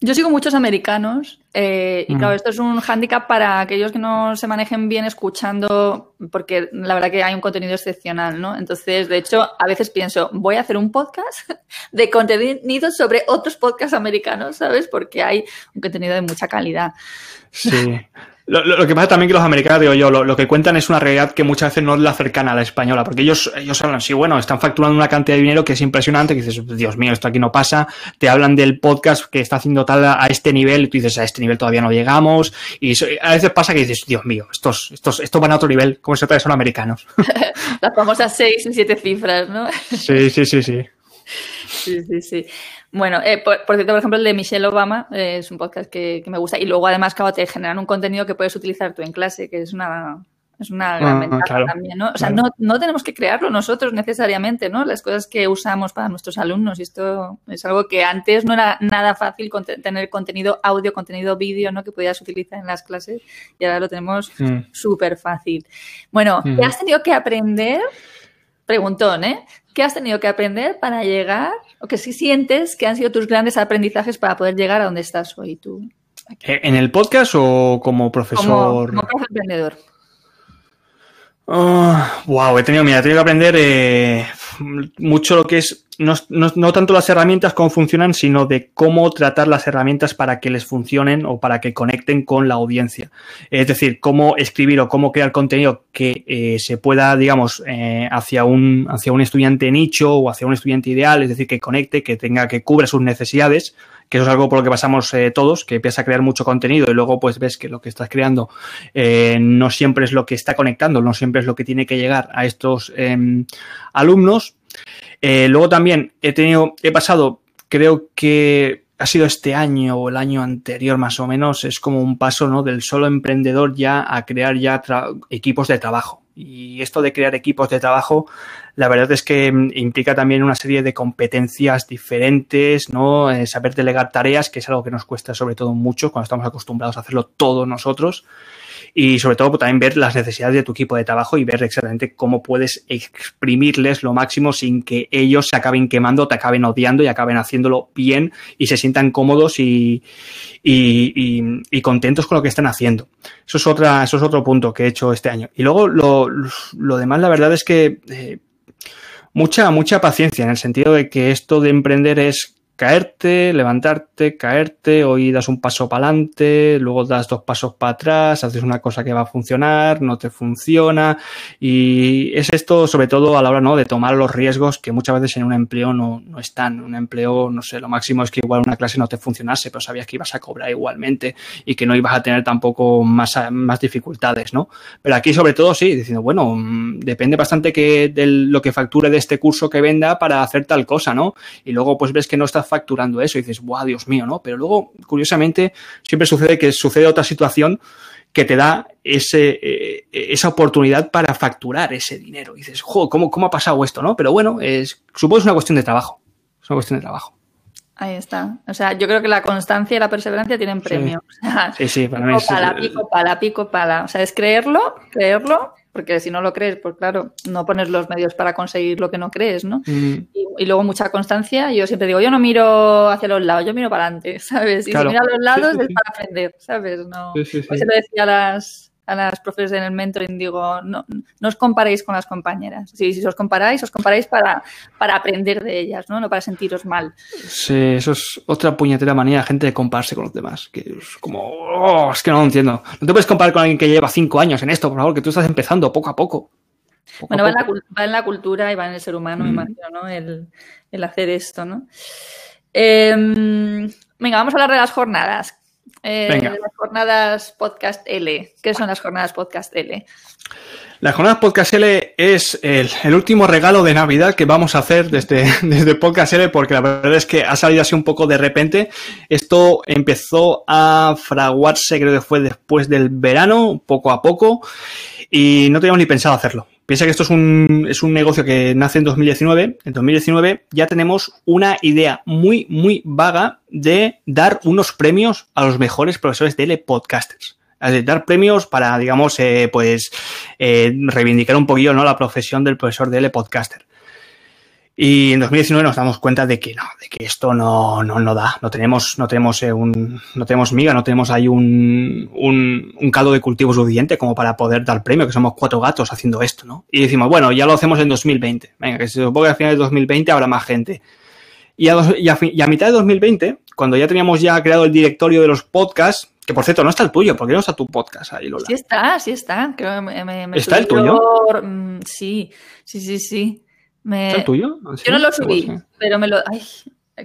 Yo sigo muchos americanos eh, y Mm. claro, esto es un hándicap para aquellos que no se manejen bien escuchando, porque la verdad que hay un contenido excepcional, ¿no? Entonces, de hecho, a veces pienso, voy a hacer un podcast de contenido sobre otros podcasts americanos, ¿sabes? Porque hay un contenido de mucha calidad. Sí. Lo, lo- lo que pasa también que los americanos, digo yo, lo, lo que cuentan es una realidad que muchas veces no es la cercana a la española, porque ellos, ellos hablan, sí, bueno, están facturando una cantidad de dinero que es impresionante, que dices, Dios mío, esto aquí no pasa, te hablan del podcast que está haciendo tal a, a este nivel, y tú dices, a este nivel todavía no llegamos, y eso- a veces pasa que dices, Dios mío, estos, estos, estos van a otro nivel, como se trata, son americanos. Las famosas seis y siete cifras, ¿no? Sí, sí, sí, sí. Sí, sí, sí. Bueno, eh, por, por cierto, por ejemplo, el de Michelle Obama eh, es un podcast que, que me gusta y luego además, claro, te generan un contenido que puedes utilizar tú en clase, que es una, Es una gran Ah, ventaja claro, también, ¿no? O sea, claro. no, no tenemos que crearlo nosotros necesariamente, ¿no? Las cosas que usamos para nuestros alumnos. Y esto es algo que antes no era nada fácil tener contenido audio, contenido vídeo, ¿no? Que podías utilizar en las clases y ahora lo tenemos Mm. súper fácil. Bueno, ¿qué Ujú. has tenido que aprender? Preguntón, ¿eh? ¿Qué has tenido que aprender para llegar, o que si sientes que han sido tus grandes aprendizajes para poder llegar a donde estás hoy tú? Eh, ¿En el podcast o como Como, profesor? como profe emprendedor. wow, he tenido, mira, he tenido que aprender eh, mucho lo que es, no, no- tanto las herramientas, cómo funcionan, sino de cómo tratar las herramientas para que les funcionen o para que conecten con la audiencia. Es decir, cómo escribir o cómo crear contenido que eh, se pueda, digamos, eh, hacia, un, hacia un estudiante nicho o hacia un estudiante ideal, es decir, que conecte, que tenga, que cubra sus necesidades, que eso es algo por lo que pasamos eh, todos, que empiezas a crear mucho contenido y luego pues ves que lo que estás creando no siempre es lo que está conectando, no siempre es lo que tiene que llegar a estos em, alumnos. Eh, luego también he tenido, he pasado, creo que ha sido este año o el año anterior más o menos, es como un paso ¿no? del solo emprendedor ya a crear ya equipos de trabajo. Y esto de crear equipos de trabajo, la verdad es que mm, implica también una serie de competencias diferentes, ¿no? Eh, saber delegar tareas, que es algo que nos cuesta sobre todo mucho cuando estamos acostumbrados a hacerlo todos nosotros. Y sobre todo pues, también ver las necesidades de tu equipo de trabajo y ver exactamente cómo puedes exprimirles lo máximo sin que ellos se acaben quemando, te acaben odiando y acaben haciéndolo bien y se sientan cómodos y, y, contentos con lo que están haciendo. Eso es, otra, eso es otro punto que he hecho este año. Y luego lo, lo demás, la verdad es que eh, mucha, mucha paciencia en el sentido de que esto de emprender es caerte, levantarte, caerte, hoy das un paso para adelante, luego das dos pasos para atrás, haces una cosa que va a funcionar, no te funciona y es esto sobre todo a la hora ¿no? de tomar los riesgos que muchas veces en un empleo no, no están. Un empleo, no sé, lo máximo es que igual una clase no te funcionase, pero sabías que ibas a cobrar igualmente y que no ibas a tener tampoco más, más dificultades, ¿no? Pero aquí sobre todo sí, diciendo, bueno, mm, depende bastante que de lo que facture de este curso que venda para hacer tal cosa, ¿no? Y luego pues ves que no estás facturando eso y dices, ¡guau, Dios mío, ¿no? Pero luego, curiosamente, siempre sucede que sucede otra situación que te da ese, eh, esa oportunidad para facturar ese dinero. Y dices, jo, ¿cómo, ¿cómo ha pasado esto, no? Pero bueno, es, supongo que es una cuestión de trabajo. Es una cuestión de trabajo. Ahí está. O sea, yo creo que la constancia y la perseverancia tienen premio. O sea, Sí, sí, para mí pico es- pala, pico pala, pico pala. O sea, es creerlo, creerlo, porque si no lo crees, pues claro, no pones los medios para conseguir lo que no crees, ¿no? Mm, Y, y luego mucha constancia. Yo siempre digo, yo no miro hacia los lados, yo miro para adelante, ¿sabes? Y Claro. si miro a los lados Sí, sí, es para aprender, ¿sabes? No. Pues se lo decía a las, a las profes en el mentoring, digo, no, no os comparéis con las compañeras. Si, si os comparáis, os comparáis para, para aprender de ellas, ¿no? No para sentiros mal. Sí, eso es otra puñetera manía de gente de compararse con los demás. Que es como, oh, es que no lo entiendo. No te puedes comparar con alguien que lleva cinco años en esto, por favor, que tú estás empezando poco a poco. Poco Bueno, a va en, la, poco. cul- va en la cultura y va en el ser humano, me Mm. imagino, ¿no? El, el hacer esto, ¿no? Em, venga, vamos a hablar de las jornadas. Eh, las jornadas Podcast L. ¿Qué son las jornadas Podcast L? La jornada Podcast L es el, el último regalo de Navidad que vamos a hacer desde, desde Podcast L porque la verdad es que ha salido así un poco de repente. Esto empezó a fraguarse, creo que fue después del verano, poco a poco, y no teníamos ni pensado hacerlo. Piensa que esto es un, es un negocio que nace en 2019. En 2019 ya tenemos una idea muy, muy vaga de dar unos premios a los mejores profesores de L podcasters. Dar premios para, digamos, eh, pues, eh, reivindicar un poquillo, ¿no? La profesión del profesor de L podcaster. Y en 2019 nos damos cuenta de que no, de que esto no, no, no da. No tenemos, no tenemos eh, un, no tenemos miga, no tenemos ahí un, un, un caldo de cultivo suficiente como para poder dar premio, que somos cuatro gatos haciendo esto, ¿no? Y decimos, bueno, ya lo hacemos en 2020. Venga, que se supone que al final de 2020 habrá más gente. Y a, dos- y a fi- y a mitad de 2020, cuando ya teníamos ya creado el directorio de los podcasts, que por cierto no está el tuyo, porque no está tu podcast ahí, Lola. Sí está, sí está. Creo que me, me- me ¿Está el tuyo? yo- mm, sí, sí, sí, sí. Me- ¿Está el tuyo? ¿Ah, sí? Yo no lo subí, pero me lo... Ay,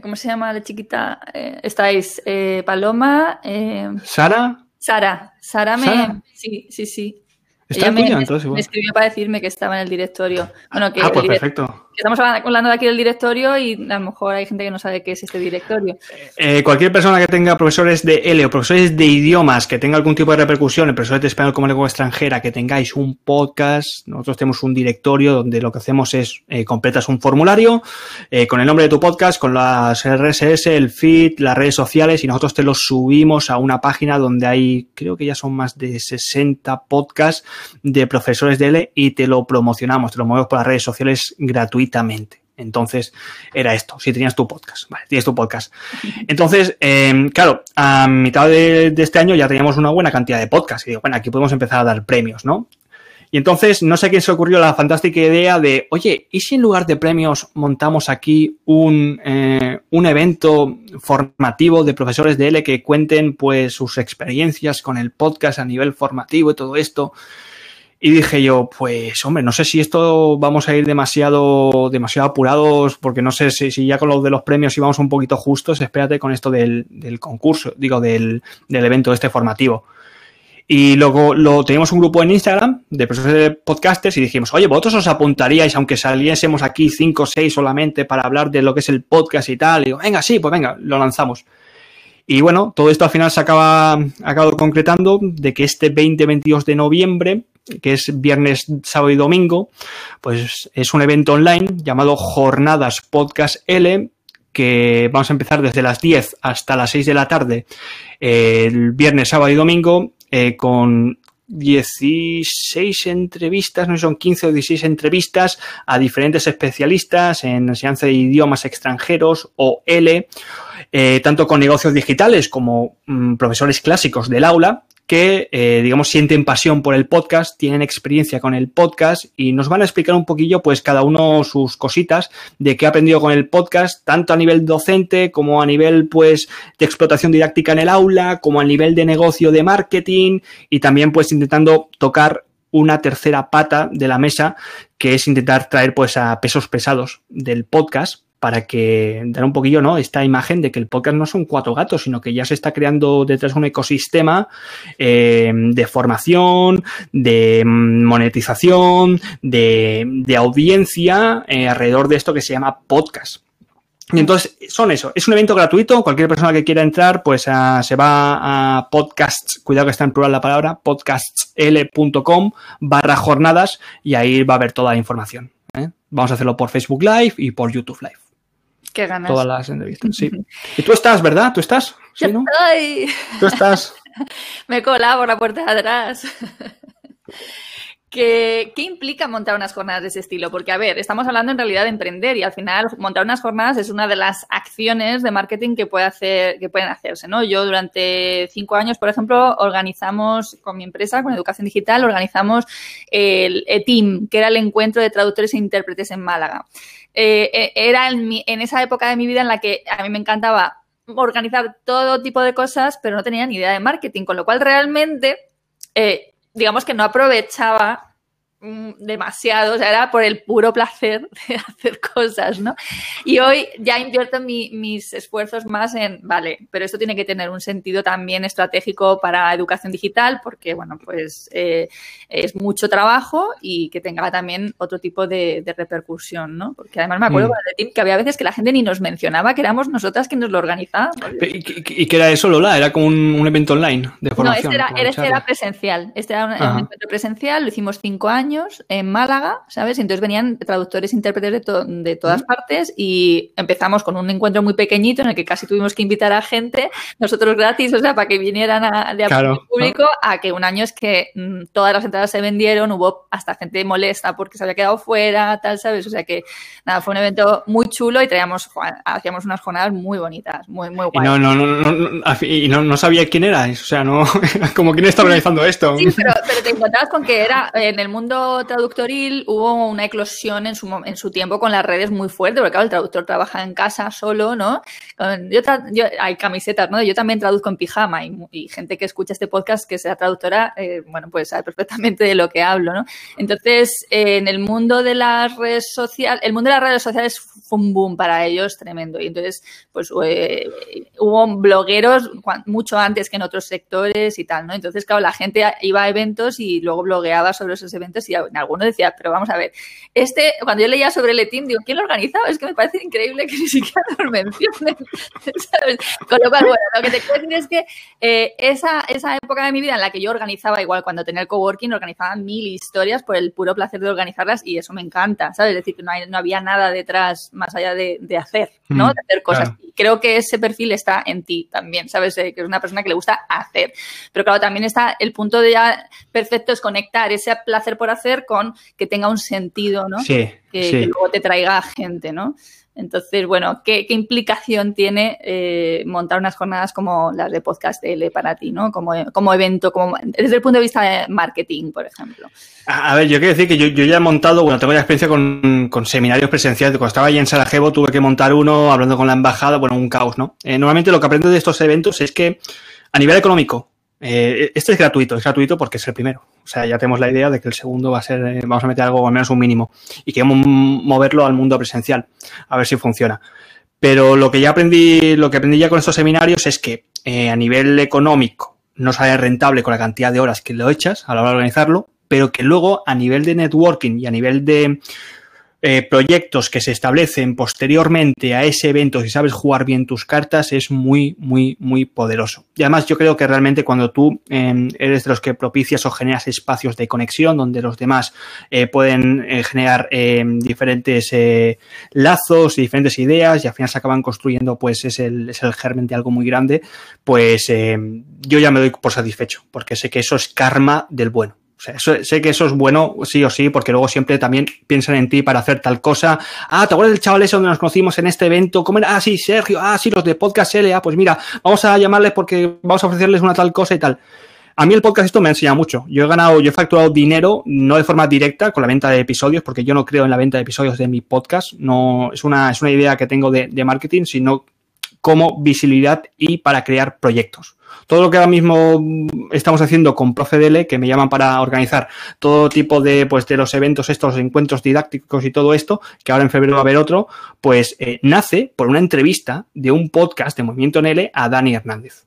¿Cómo se llama la chiquita? Eh, estáis eh, Paloma, eh, Sara, Sara. Sara me... ¿Sara? Sí, sí, sí. Está me, entonces, me escribió para decirme que estaba en el directorio. Bueno, que ah, pues perfecto. Estamos hablando de aquí del directorio y a lo mejor hay gente que no sabe qué es este directorio. Eh, cualquier persona que tenga profesores de L o profesores de idiomas, que tenga algún tipo de repercusión, en profesores de español como lengua extranjera, que tengáis un podcast, nosotros tenemos un directorio donde lo que hacemos es eh, completas un formulario eh, con el nombre de tu podcast, con las RSS, el feed, las redes sociales y nosotros te lo subimos a una página donde hay, creo que ya son más de 60 podcasts de profesores de L y te lo promocionamos, te lo movemos por las redes sociales Entonces, era esto, si tenías tu podcast, vale, tienes tu podcast. Entonces, em, claro, a mitad de, de, este año ya teníamos una buena cantidad de podcasts y digo, bueno, aquí podemos empezar a dar premios, ¿no? Y entonces, no sé a quién se ocurrió la fantástica idea de, oye, ¿y si en lugar de premios montamos aquí un, eh, un evento formativo de profesores de L que cuenten pues sus experiencias con el podcast a nivel formativo y todo esto? Y dije yo, pues hombre, no sé si esto vamos a ir demasiado, demasiado apurados, porque no sé si, ya con lo de los premios íbamos un poquito justos, espérate con esto del, del concurso, digo, del, del evento este formativo. Y luego lo, teníamos un grupo en Instagram de personas de podcasters y dijimos, oye, vosotros os apuntaríais, aunque saliésemos aquí cinco o seis solamente para hablar de lo que es el podcast y tal. Y digo, venga, sí, pues venga, lo lanzamos. Y bueno, todo esto al final se acaba, acabado concretando de que este 20-22 de noviembre, que es viernes, sábado y domingo, pues es un evento online llamado Jornadas Podcast L, que vamos a empezar desde las 10 hasta las 6 de la tarde, el viernes, sábado y domingo, eh, con 16 entrevistas, no son 15 o 16 entrevistas a diferentes especialistas en enseñanza de idiomas extranjeros o L, eh, tanto con negocios digitales como mm, profesores clásicos del aula, que, eh, digamos, sienten pasión por el podcast, tienen experiencia con el podcast y nos van a explicar un poquillo, pues, cada uno sus cositas de qué ha aprendido con el podcast, tanto a nivel docente como a nivel, pues, de explotación didáctica en el aula, como a nivel de negocio de marketing y también, pues, intentando tocar una tercera pata de la mesa, que es intentar traer, pues, a pesos pesados del podcast para que dar un poquillo, ¿no? Esta imagen de que el podcast no son cuatro gatos, sino que ya se está creando detrás un ecosistema eh, de formación, de monetización, de, audiencia eh, alrededor de esto que se llama podcast. Y entonces son eso, es un evento gratuito, cualquier persona que quiera entrar pues se va a podcasts, cuidado que está en plural la palabra, podcastsl.com barra jornadas y ahí va a haber toda la información. ¿eh? Vamos a hacerlo por Facebook Live y por YouTube Live. Qué ganas. Todas las entrevistas, sí. Y tú estás, ¿verdad? ¿Tú estás? ¿Sí, no? estoy. Tú estás. Me he colado por la puerta de atrás. ¿Qué, ¿Qué, implica montar unas jornadas de ese estilo? Porque, a ver, estamos hablando en realidad de emprender y al final montar unas jornadas es una de las acciones de marketing que, puede hacer, que pueden hacerse, ¿no? Yo durante cinco años, por ejemplo, organizamos con mi empresa, con Educación Digital, organizamos el ETIM, que era el Encuentro de Traductores e Intérpretes en Málaga. Eh, eh, era en, en esa época de mi vida en la que a mí me encantaba organizar todo tipo de cosas, pero no tenía ni idea de marketing, con lo cual realmente, eh, digamos que no aprovechaba demasiado, o sea, era por el puro placer de hacer cosas, ¿no? Y hoy ya invierto mis esfuerzos más en, vale, pero esto tiene que tener un sentido también estratégico para educación digital, porque, bueno, pues eh, es mucho trabajo y que tenga también otro tipo de, repercusión, ¿no? Porque además me acuerdo mm. que había veces que la gente ni nos mencionaba que éramos nosotras quienes lo organizábamos. ¿Y, que era eso, Lola? ¿Era como un, evento online de formación? No, este era, este era presencial. Este era un, evento presencial, lo hicimos cinco años en Málaga, ¿sabes? Y entonces venían traductores e intérpretes de, de todas partes y empezamos con un encuentro muy pequeñito en el que casi tuvimos que invitar a gente, nosotros gratis, o sea, para que vinieran a, de público, a que un año es que mm, todas las entradas se vendieron, hubo hasta gente molesta porque se había quedado fuera, tal, ¿sabes? O sea que, nada, fue un evento muy chulo y traíamos, hacíamos unas jornadas muy bonitas, muy, muy guay. Y no, no, no, no, y no, sabía quién era, o sea, no, como quién está organizando esto. Sí, pero, pero te encontrabas con que era en el mundo mundo traductoril hubo una eclosión en su, en su tiempo con las redes muy fuerte, porque claro, el traductor trabaja en casa solo, ¿no? Yo, hay camisetas, ¿no? Yo también traduzco en pijama y, gente que escucha este podcast que sea traductora, eh, bueno, pues sabe perfectamente de lo que hablo, ¿no? Entonces, eh, en el mundo de las redes sociales, el mundo de las redes sociales fue un boom para ellos tremendo. Y entonces, pues eh, hubo blogueros mucho antes que en otros sectores y tal, ¿no? Entonces, claro, la gente iba a eventos y luego blogueaba sobre esos eventos y alguno decía, pero vamos a ver, este, cuando yo leía sobre el ETIM, digo, ¿quién lo organizaba? Es que me parece increíble que ni siquiera lo mencionen. Con lo cual, bueno, lo que te quiero decir es que eh, esa, esa época de mi vida en la que yo organizaba, igual cuando tenía el coworking, organizaba mil historias por el puro placer de organizarlas y eso me encanta, ¿sabes? Es decir, que no, hay, no había nada detrás más allá de, hacer, ¿no? Mm, de hacer cosas. Y creo que ese perfil está en ti también, ¿sabes? Eh, que es una persona que le gusta hacer. Pero claro, también está el punto de ya perfecto es conectar ese placer por hacer con que tenga un sentido, ¿no? Sí. Que, que luego te traiga gente, ¿no? Entonces, bueno, ¿qué, implicación tiene eh, montar unas jornadas como las de Podcast L para ti, ¿no? Como, como evento, como desde el punto de vista de marketing, por ejemplo. A, ver, yo quiero decir que yo, ya he montado, bueno, tengo ya experiencia con, seminarios presenciales. Cuando estaba allí en Sarajevo tuve que montar uno hablando con la embajada, bueno, un caos, ¿no? Eh, normalmente lo que aprendo de estos eventos es que a nivel económico, este es gratuito, es gratuito porque es el primero. O sea, ya tenemos la idea de que el segundo va a ser, eh, vamos a meter algo al menos un mínimo y queremos moverlo al mundo presencial, a ver si funciona. Pero lo que ya aprendí, lo que aprendí ya con estos seminarios es que eh, a nivel económico no sale rentable con la cantidad de horas que lo echas a la hora de organizarlo, pero que luego a nivel de networking y a nivel de eh, proyectos que se establecen posteriormente a ese evento, si sabes jugar bien tus cartas, es muy, muy, muy poderoso. Y además yo creo que realmente cuando tú em, eres de los que propicias o generas espacios de conexión donde los demás eh, pueden eh, generar em, diferentes lazos y diferentes ideas y al final se acaban construyendo, pues es el, es el germen de algo muy grande, pues em, yo ya me doy por satisfecho, porque sé que eso es karma del bueno. Sé que eso es bueno, sí o sí, porque luego siempre también piensan en ti para hacer tal cosa. Ah, ¿te acuerdas del chaval ese donde nos conocimos en este evento? ¿Cómo era? Ah, sí, Sergio. Ah, sí, los de Podcast L. Ah, pues mira, vamos a llamarles porque vamos a ofrecerles una tal cosa y tal. A mí el podcast esto me ha enseñado mucho. Yo he ganado, yo he facturado dinero, no de forma directa con la venta de episodios, porque yo no creo en la venta de episodios de mi podcast. No, es una, es una idea que tengo de, de marketing, sino como visibilidad y para crear proyectos. Todo lo que ahora mismo estamos haciendo con ProfeDL, que me llaman para organizar todo tipo de, pues, de los eventos, estos encuentros didácticos y todo esto, que ahora en febrero va a haber otro, pues eh, nace por una entrevista de un podcast de Movimiento NL a Dani Hernández.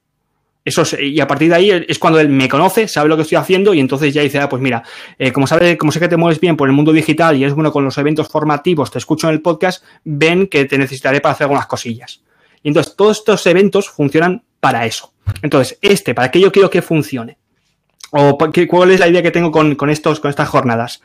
Eso y a partir de ahí es cuando él me conoce, sabe lo que estoy haciendo y entonces ya dice, ah, pues mira, eh, como sabe, como sé que te mueves bien por el mundo digital y es bueno con los eventos formativos, te escucho en el podcast, ven que te necesitaré para hacer algunas cosillas. Y entonces todos estos eventos funcionan para eso. Entonces, este, ¿para qué yo quiero que funcione? ¿O cuál es la idea que tengo con, estos, con estas jornadas?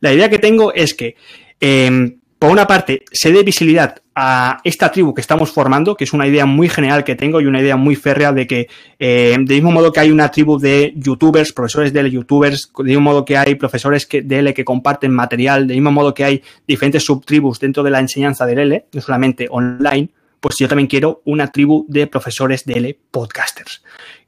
La idea que tengo es que, em, por una parte, se dé visibilidad a esta tribu que estamos formando, que es una idea muy general que tengo y una idea muy férrea de que, eh, del mismo modo que hay una tribu de youtubers, profesores de youtubers, del mismo modo que hay profesores de L que comparten material, del mismo modo que hay diferentes subtribus dentro de la enseñanza de L, no solamente online, pues yo también quiero una tribu de profesores de podcasters.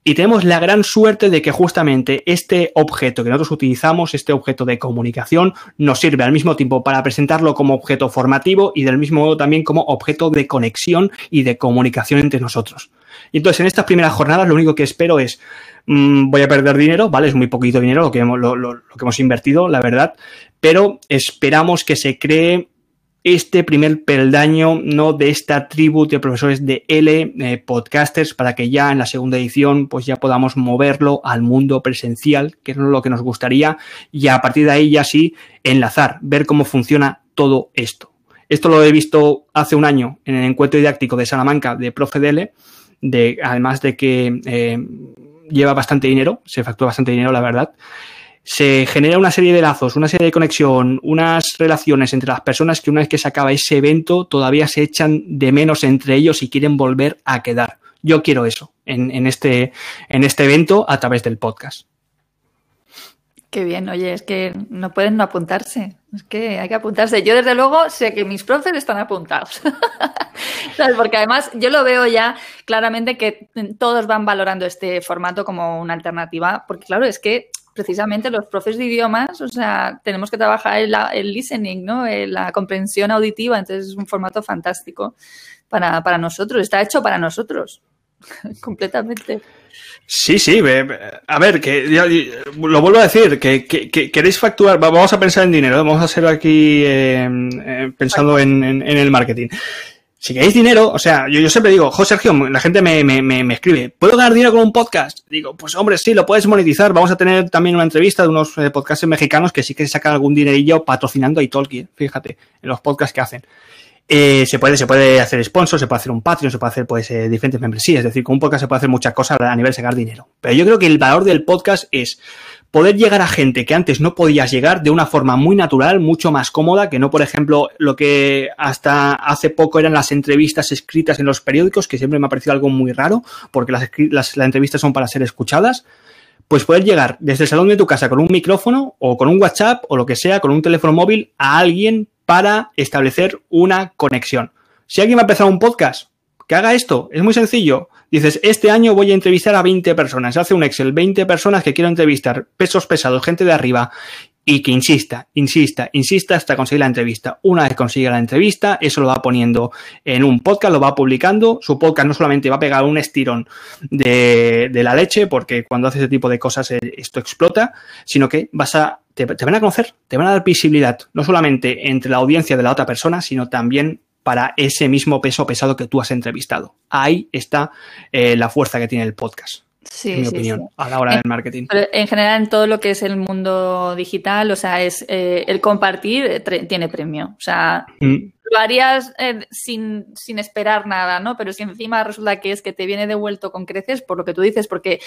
Y tenemos la gran suerte de que justamente este objeto que nosotros utilizamos, este objeto de comunicación, nos sirve al mismo tiempo para presentarlo como objeto formativo y del mismo modo también como objeto de conexión y de comunicación entre nosotros. Y entonces en estas primeras jornadas lo único que espero es, mm, voy a perder dinero, ¿vale? Es muy poquito dinero lo que hemos invertido, la verdad, pero esperamos que se cree este primer peldaño ¿no? de esta tribu de profesores de L, eh, podcasters, para que ya en la segunda edición pues ya podamos moverlo al mundo presencial, que es lo que nos gustaría, y a partir de ahí ya sí enlazar, ver cómo funciona todo esto. Esto lo he visto hace un año en el encuentro didáctico de Salamanca de Profe de, de además de que eh, lleva bastante dinero, se factura bastante dinero, la verdad se genera una serie de lazos, una serie de conexión, unas relaciones entre las personas que una vez que se acaba ese evento todavía se echan de menos entre ellos y quieren volver a quedar. Yo quiero eso en, este, en este evento a través del podcast. Qué bien, oye, es que no pueden no apuntarse. Es que hay que apuntarse. Yo, desde luego, sé que mis profes están apuntados. Porque además yo lo veo ya claramente que todos van valorando este formato como una alternativa. Porque, claro, es que precisamente los profes de idiomas, o sea, tenemos que trabajar el, el listening, ¿no? la comprensión auditiva, entonces es un formato fantástico para, para nosotros, está hecho para nosotros, completamente. Sí, sí, a ver, que lo vuelvo a decir, que, queréis facturar, vamos a pensar en dinero, vamos a ser aquí eh, eh, pensando en, el marketing. Si queréis dinero, o sea, yo, yo siempre digo, José Sergio, la gente me, me, me, escribe, ¿puedo ganar dinero con un podcast? Digo, pues hombre, sí, lo puedes monetizar. Vamos a tener también una entrevista de unos eh, podcasts mexicanos que sí que sacan algún dinerillo patrocinando a Italki, fíjate, en los podcasts que hacen. Eh, se, puede, se puede hacer sponsor, se puede hacer un Patreon, se puede hacer pues, eh, diferentes membresías. Es decir, con un podcast se puede hacer muchas cosas a nivel de sacar dinero. Pero yo creo que el valor del podcast es poder llegar a gente que antes no podías llegar de una forma muy natural, mucho más cómoda, que no, por ejemplo, lo que hasta hace poco eran las entrevistas escritas en los periódicos, que siempre me ha parecido algo muy raro, porque las, las, entrevistas son para ser escuchadas pues poder llegar desde el salón de tu casa con un micrófono o con un WhatsApp o lo que sea, con un teléfono móvil a alguien para establecer una conexión. Si alguien va a empezar un podcast, que haga esto, es muy sencillo. Dices, este año voy a entrevistar a 20 personas, hace un Excel, 20 personas que quiero entrevistar, pesos pesados, gente de arriba, y que insista, insista, insista hasta conseguir la entrevista. Una vez consiga la entrevista, eso lo va poniendo en un podcast, lo va publicando. Su podcast no solamente va a pegar un estirón de, de la leche, porque cuando hace ese tipo de cosas eh, esto explota, sino que vas a te, van a conocer, te van a dar visibilidad, no solamente entre la audiencia de la otra persona, sino también para ese mismo peso pesado que tú has entrevistado. Ahí está eh, la fuerza que tiene el podcast. Sí, en mi opinión, a la hora del marketing. En general, en todo lo que es el mundo digital, o sea, es eh, el compartir eh, tiene premio. O sea, mm lo harías eh, sin, sin, esperar nada, ¿no? Pero si encima resulta que es que te viene devuelto con creces, por lo que tú dices, porque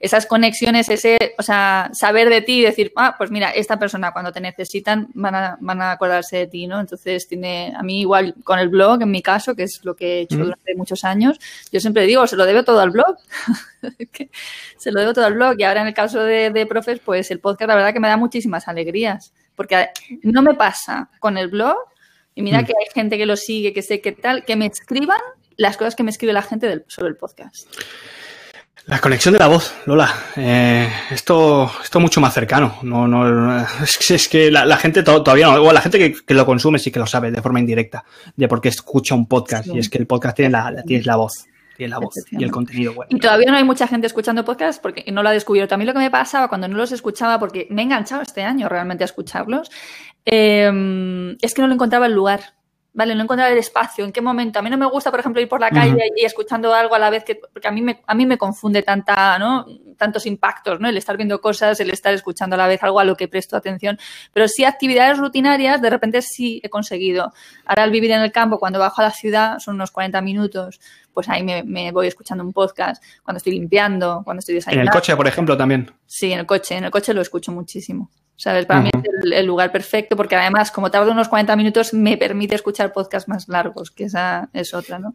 esas conexiones, ese, o sea, saber de ti y decir, ah, pues mira, esta persona cuando te necesitan van a, van a acordarse de ti, ¿no? Entonces tiene, a mí igual con el blog, en mi caso, que es lo que he hecho durante muchos años, yo siempre digo, se lo debo todo al blog. se lo debo todo al blog. Y ahora en el caso de, de profes, pues el podcast, la verdad que me da muchísimas alegrías. Porque no me pasa con el blog y mira mm. que hay gente que lo sigue, que sé qué tal, que me escriban las cosas que me escribe la gente del, sobre el podcast. La conexión de la voz, Lola. Eh, esto, esto mucho más cercano. No, no, es, que la, gente todavía no, o la gente que, lo consume sí que lo sabe de forma indirecta, de por qué escucha un podcast. Y es que el podcast tiene la, tiene la voz la voz y el contenido bueno. Y todavía no hay mucha gente escuchando podcast porque no lo ha descubierto. A mí lo que me pasaba cuando no los escuchaba, porque me he enganchado este año realmente a escucharlos, em, es que no lo encontraba el lugar. Vale, no encontraba el espacio, en qué momento. A mí no me gusta, por ejemplo, ir por la calle y escuchando algo a la vez que, porque a mí me, a mí me confunde tanta, ¿no? tantos impactos, ¿no? El estar viendo cosas, el estar escuchando a la vez algo a lo que presto atención. Pero sí actividades rutinarias, de repente sí he conseguido. Ahora al vivir en el campo, cuando bajo a la ciudad, son unos 40 minutos, pues ahí me, me voy escuchando un podcast, cuando estoy limpiando, cuando estoy desayunando. En el coche, por ejemplo, también. Sí, en el coche, en el coche lo escucho muchísimo. ¿Sabes? Para mí es el, lugar perfecto porque además, como tardo unos 40 minutos, me permite escuchar podcasts más largos, que esa es otra, ¿no?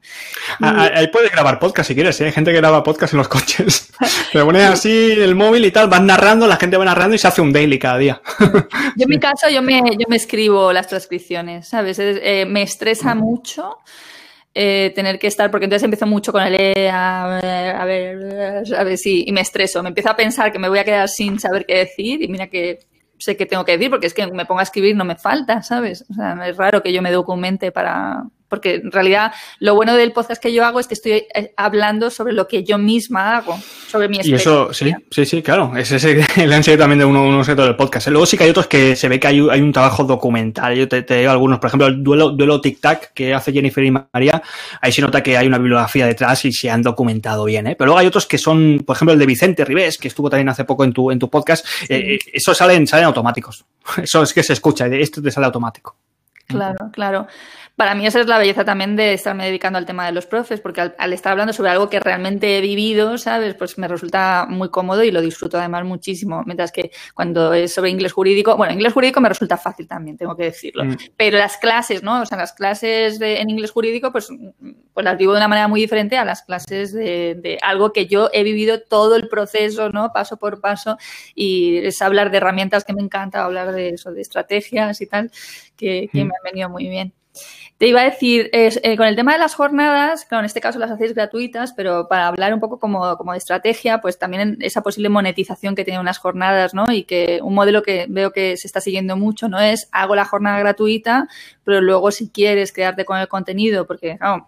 Ah, ahí puedes grabar podcast si quieres, ¿eh? Hay gente que graba podcast en los coches. Te pones así el móvil y tal, vas narrando, la gente va narrando y se hace un daily cada día. Yo en mi caso, yo me, yo me escribo las transcripciones, ¿sabes? Eh, me estresa mucho. Eh, tener que estar, porque entonces empiezo mucho con el e, a ver, a ver, a ver, sí, y me estreso, me empiezo a pensar que me voy a quedar sin saber qué decir y mira que sé qué tengo que decir, porque es que me pongo a escribir no me falta, ¿sabes? O sea, es raro que yo me documente para, porque en realidad lo bueno del podcast que yo hago es que estoy eh, hablando sobre lo que yo misma hago, sobre mi experiencia. Y eso, sí, sí, sí, claro, ese es el ansia también de uno, uno del podcast. Luego sí que hay otros que se ve que hay, un trabajo documental. Yo te, digo algunos, por ejemplo, el duelo, duelo tic-tac que hace Jennifer y María, ahí se nota que hay una bibliografía detrás y se han documentado bien, ¿eh? Pero luego hay otros que son, por ejemplo, el de Vicente Ribés, que estuvo también hace poco en tu, en tu podcast, eh, eso salen, salen automáticos. Eso es que se escucha, esto te sale automático. Claro, claro para mí esa es la belleza también de estarme dedicando al tema de los profes, porque al, estar hablando sobre algo que realmente he vivido, ¿sabes? Pues me resulta muy cómodo y lo disfruto además muchísimo. Mientras que cuando es sobre inglés jurídico, bueno, inglés jurídico me resulta fácil también, tengo que decirlo. Mm. Pero las clases, ¿no? O sea, las clases de, en inglés jurídico, pues, pues las vivo de una manera muy diferente a las clases de, de algo que yo he vivido todo el proceso, ¿no? Paso por paso. Y es hablar de herramientas que me encanta, hablar de eso, de estrategias y tal, que, que mm. me han venido muy bien. Te iba a decir, eh, con el tema de las jornadas, claro, en este caso las hacéis gratuitas, pero para hablar un poco como, como de estrategia, pues también esa posible monetización que tienen unas jornadas, ¿no? Y que un modelo que veo que se está siguiendo mucho, ¿no? Es hago la jornada gratuita, pero luego si quieres quedarte con el contenido, porque, claro,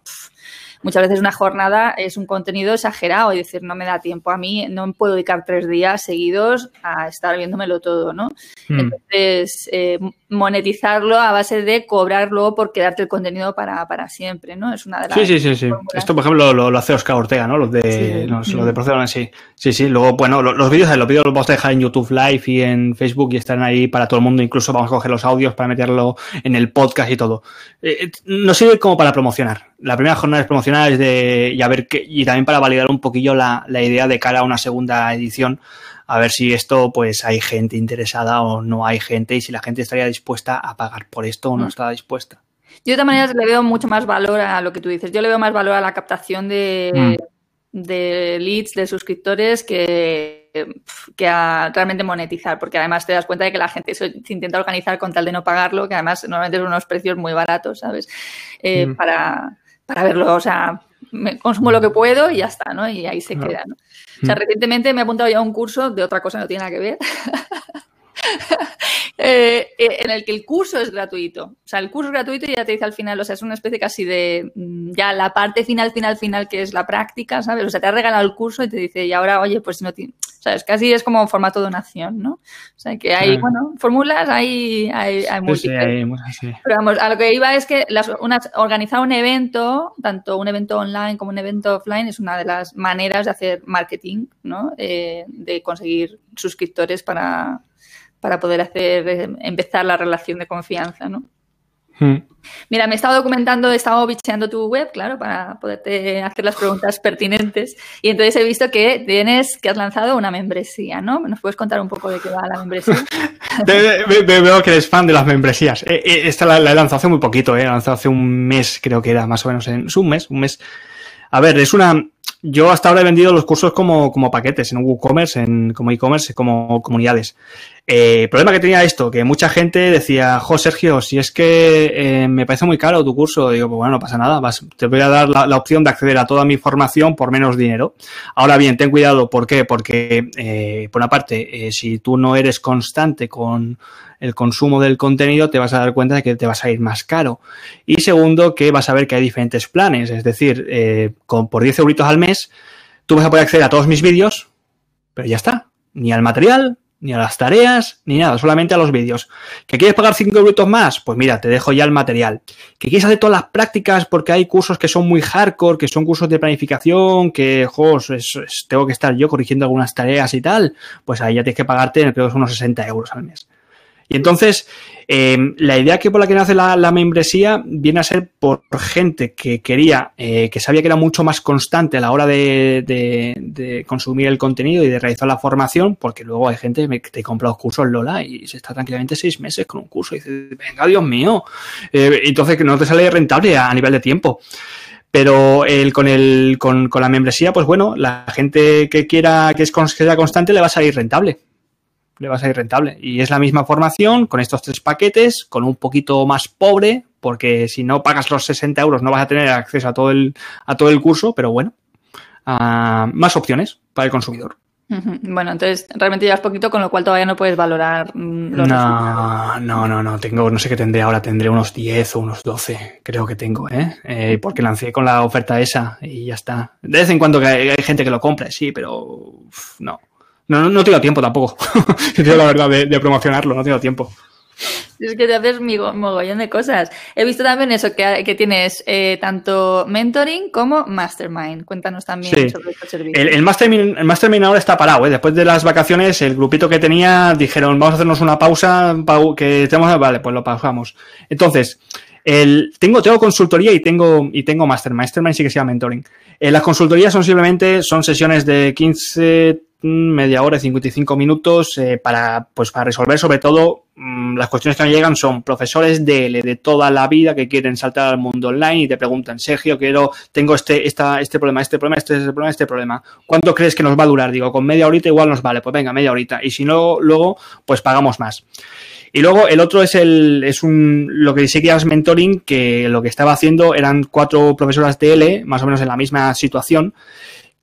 muchas veces una jornada es un contenido exagerado y decir, no me da tiempo a mí, no puedo dedicar tres días seguidos a estar viéndomelo todo, ¿no? Hmm. Entonces, eh, monetizarlo a base de cobrarlo por quedarte el contenido para, para siempre, ¿no? Es una de las... Sí, sí, sí, sí. Esto, por ejemplo, lo, hace Oscar Ortega, ¿no? Los de, los, de Procedo, sí. Sí, sí. Luego, bueno, los, vídeos, los vídeos los vamos a dejar en YouTube Live y en Facebook y están ahí para todo el mundo. Incluso vamos a coger los audios para meterlo en el podcast y todo. Eh, eh, no sirve como para promocionar. La primera jornada es promocionar es de, y a ver qué, y también para validar un poquillo la, la idea de cara a una segunda edición a ver si esto, pues hay gente interesada o no hay gente y si la gente estaría dispuesta a pagar por esto o no mm. está dispuesta. Yo de todas maneras le veo mucho más valor a lo que tú dices. Yo le veo más valor a la captación de, mm. de leads, de suscriptores, que, que a realmente monetizar, porque además te das cuenta de que la gente se, intenta organizar con tal de no pagarlo, que además normalmente son unos precios muy baratos, ¿sabes? Eh, mm. para, para verlo, o sea, me consumo lo que puedo y ya está, ¿no? Y ahí se queda, ¿no? O sea, recientemente me he apuntado ya a un curso de otra cosa, no tiene nada que ver. Eh, eh, en el que el curso es gratuito. O sea, el curso es gratuito y ya te dice al final, o sea, es una especie casi de mm, ya la parte final, final, final, que es la práctica, ¿sabes? O sea, te ha regalado el curso y te dice, y ahora, oye, pues si no tienes. O sea, es casi es como formato de donación, ¿no? O sea, que hay, bueno, fórmulas, hay, hay, hay Pero vamos, a lo que iba es que las, organizar un evento, tanto un evento online como un evento offline, es una de las maneras de hacer marketing, ¿no? Eh, de conseguir suscriptores para, para poder hacer eh, empezar la relación de confianza, ¿no? Hmm. Mira, me he estado documentando, he estado bicheando tu web, claro, para poderte hacer las preguntas pertinentes. Y entonces he visto que tienes, que has lanzado una membresía, ¿no? ¿Nos puedes contar un poco de qué va la membresía? Veo que eres fan de las membresías. Eh, eh, esta la, he lanzado hace muy poquito, ¿eh? La he lanzado hace un mes, creo que era más o menos. En, un mes, un mes. A ver, es una, yo hasta ahora he vendido los cursos como, como paquetes en WooCommerce, en, como e-commerce, como comunidades. Eh, el problema que tenía esto, que mucha gente decía, jo, Sergio, si es que eh, me parece muy caro tu curso, digo, pues bueno, no pasa nada, vas, te voy a dar la, opción de acceder a toda mi formación por menos dinero. Ahora bien, ten cuidado, ¿por qué? Porque, eh, por una parte, si tú no eres constante con el consumo del contenido, te vas a dar cuenta de que te vas a ir más caro. Y segundo, que vas a ver que hay diferentes planes, es decir, con, por 10 euritos al mes, tú vas a poder acceder a todos mis vídeos, pero ya está, ni al material, ni a las tareas, ni nada, solamente a los vídeos. ¿Que quieres pagar 5 euros más? Pues mira, te dejo ya el material. ¿Que quieres hacer todas las prácticas porque hay cursos que son muy hardcore, que son cursos de planificación, que, jos, tengo que estar yo corrigiendo algunas tareas y tal? Pues ahí ya tienes que pagarte, creo que son unos 60 euros al mes. Y entonces, em, la idea que por la que nace la, membresía viene a ser por gente que quería, eh, que sabía que era mucho más constante a la hora de, consumir el contenido y de realizar la formación, porque luego hay gente que te compra los cursos Lola y se está tranquilamente seis meses con un curso y dice, venga, Dios mío. Eh, entonces, que no te sale rentable a, nivel de tiempo. Pero el, con, el, con, con, la membresía, pues bueno, la gente que quiera que sea constante le va a salir rentable le va a salir rentable. Y es la misma formación con estos tres paquetes, con un poquito más pobre, porque si no pagas los 60 euros no vas a tener acceso a todo el, a todo el curso, pero bueno, más opciones para el consumidor. Bueno, entonces realmente llevas poquito, con lo cual todavía no puedes valorar mm, los No, no, no, no, tengo, no sé qué tendré ahora, tendré unos 10 o unos 12, creo que tengo, ¿eh? ¿eh? porque lancé con la oferta esa y ya está. De vez en cuando hay, hay gente que lo compra, sí, pero no. No, no, tengo tiempo tampoco. tengo la verdad de, promocionarlo, no tengo tiempo. Es que te haces mi mogollón de cosas. He visto también eso, que, que tienes eh, tanto mentoring como mastermind. Cuéntanos también sobre este servicio. El, el, mastermind, el, mastermind, ahora está parado. ¿eh? Después de las vacaciones, el grupito que tenía dijeron, vamos a hacernos una pausa, que tenemos, vale, pues lo pausamos. Entonces, el, tengo, tengo consultoría y tengo, y tengo mastermind. Mastermind sí que se llama mentoring. Eh, las consultorías son simplemente, son sesiones de 15, media hora, 55 minutos eh, para, pues, para resolver sobre todo mm, las cuestiones que me llegan son profesores de, de toda la vida que quieren saltar al mundo online y te preguntan, Sergio, quiero, tengo este, esta, este problema, este problema, este, este problema, este problema. ¿Cuánto crees que nos va a durar? Digo, con media horita igual nos vale, pues venga, media horita. Y si no, luego, pues pagamos más. Y luego el otro es el es un lo que dice que es mentoring, que lo que estaba haciendo eran cuatro profesoras de L, más o menos en la misma situación,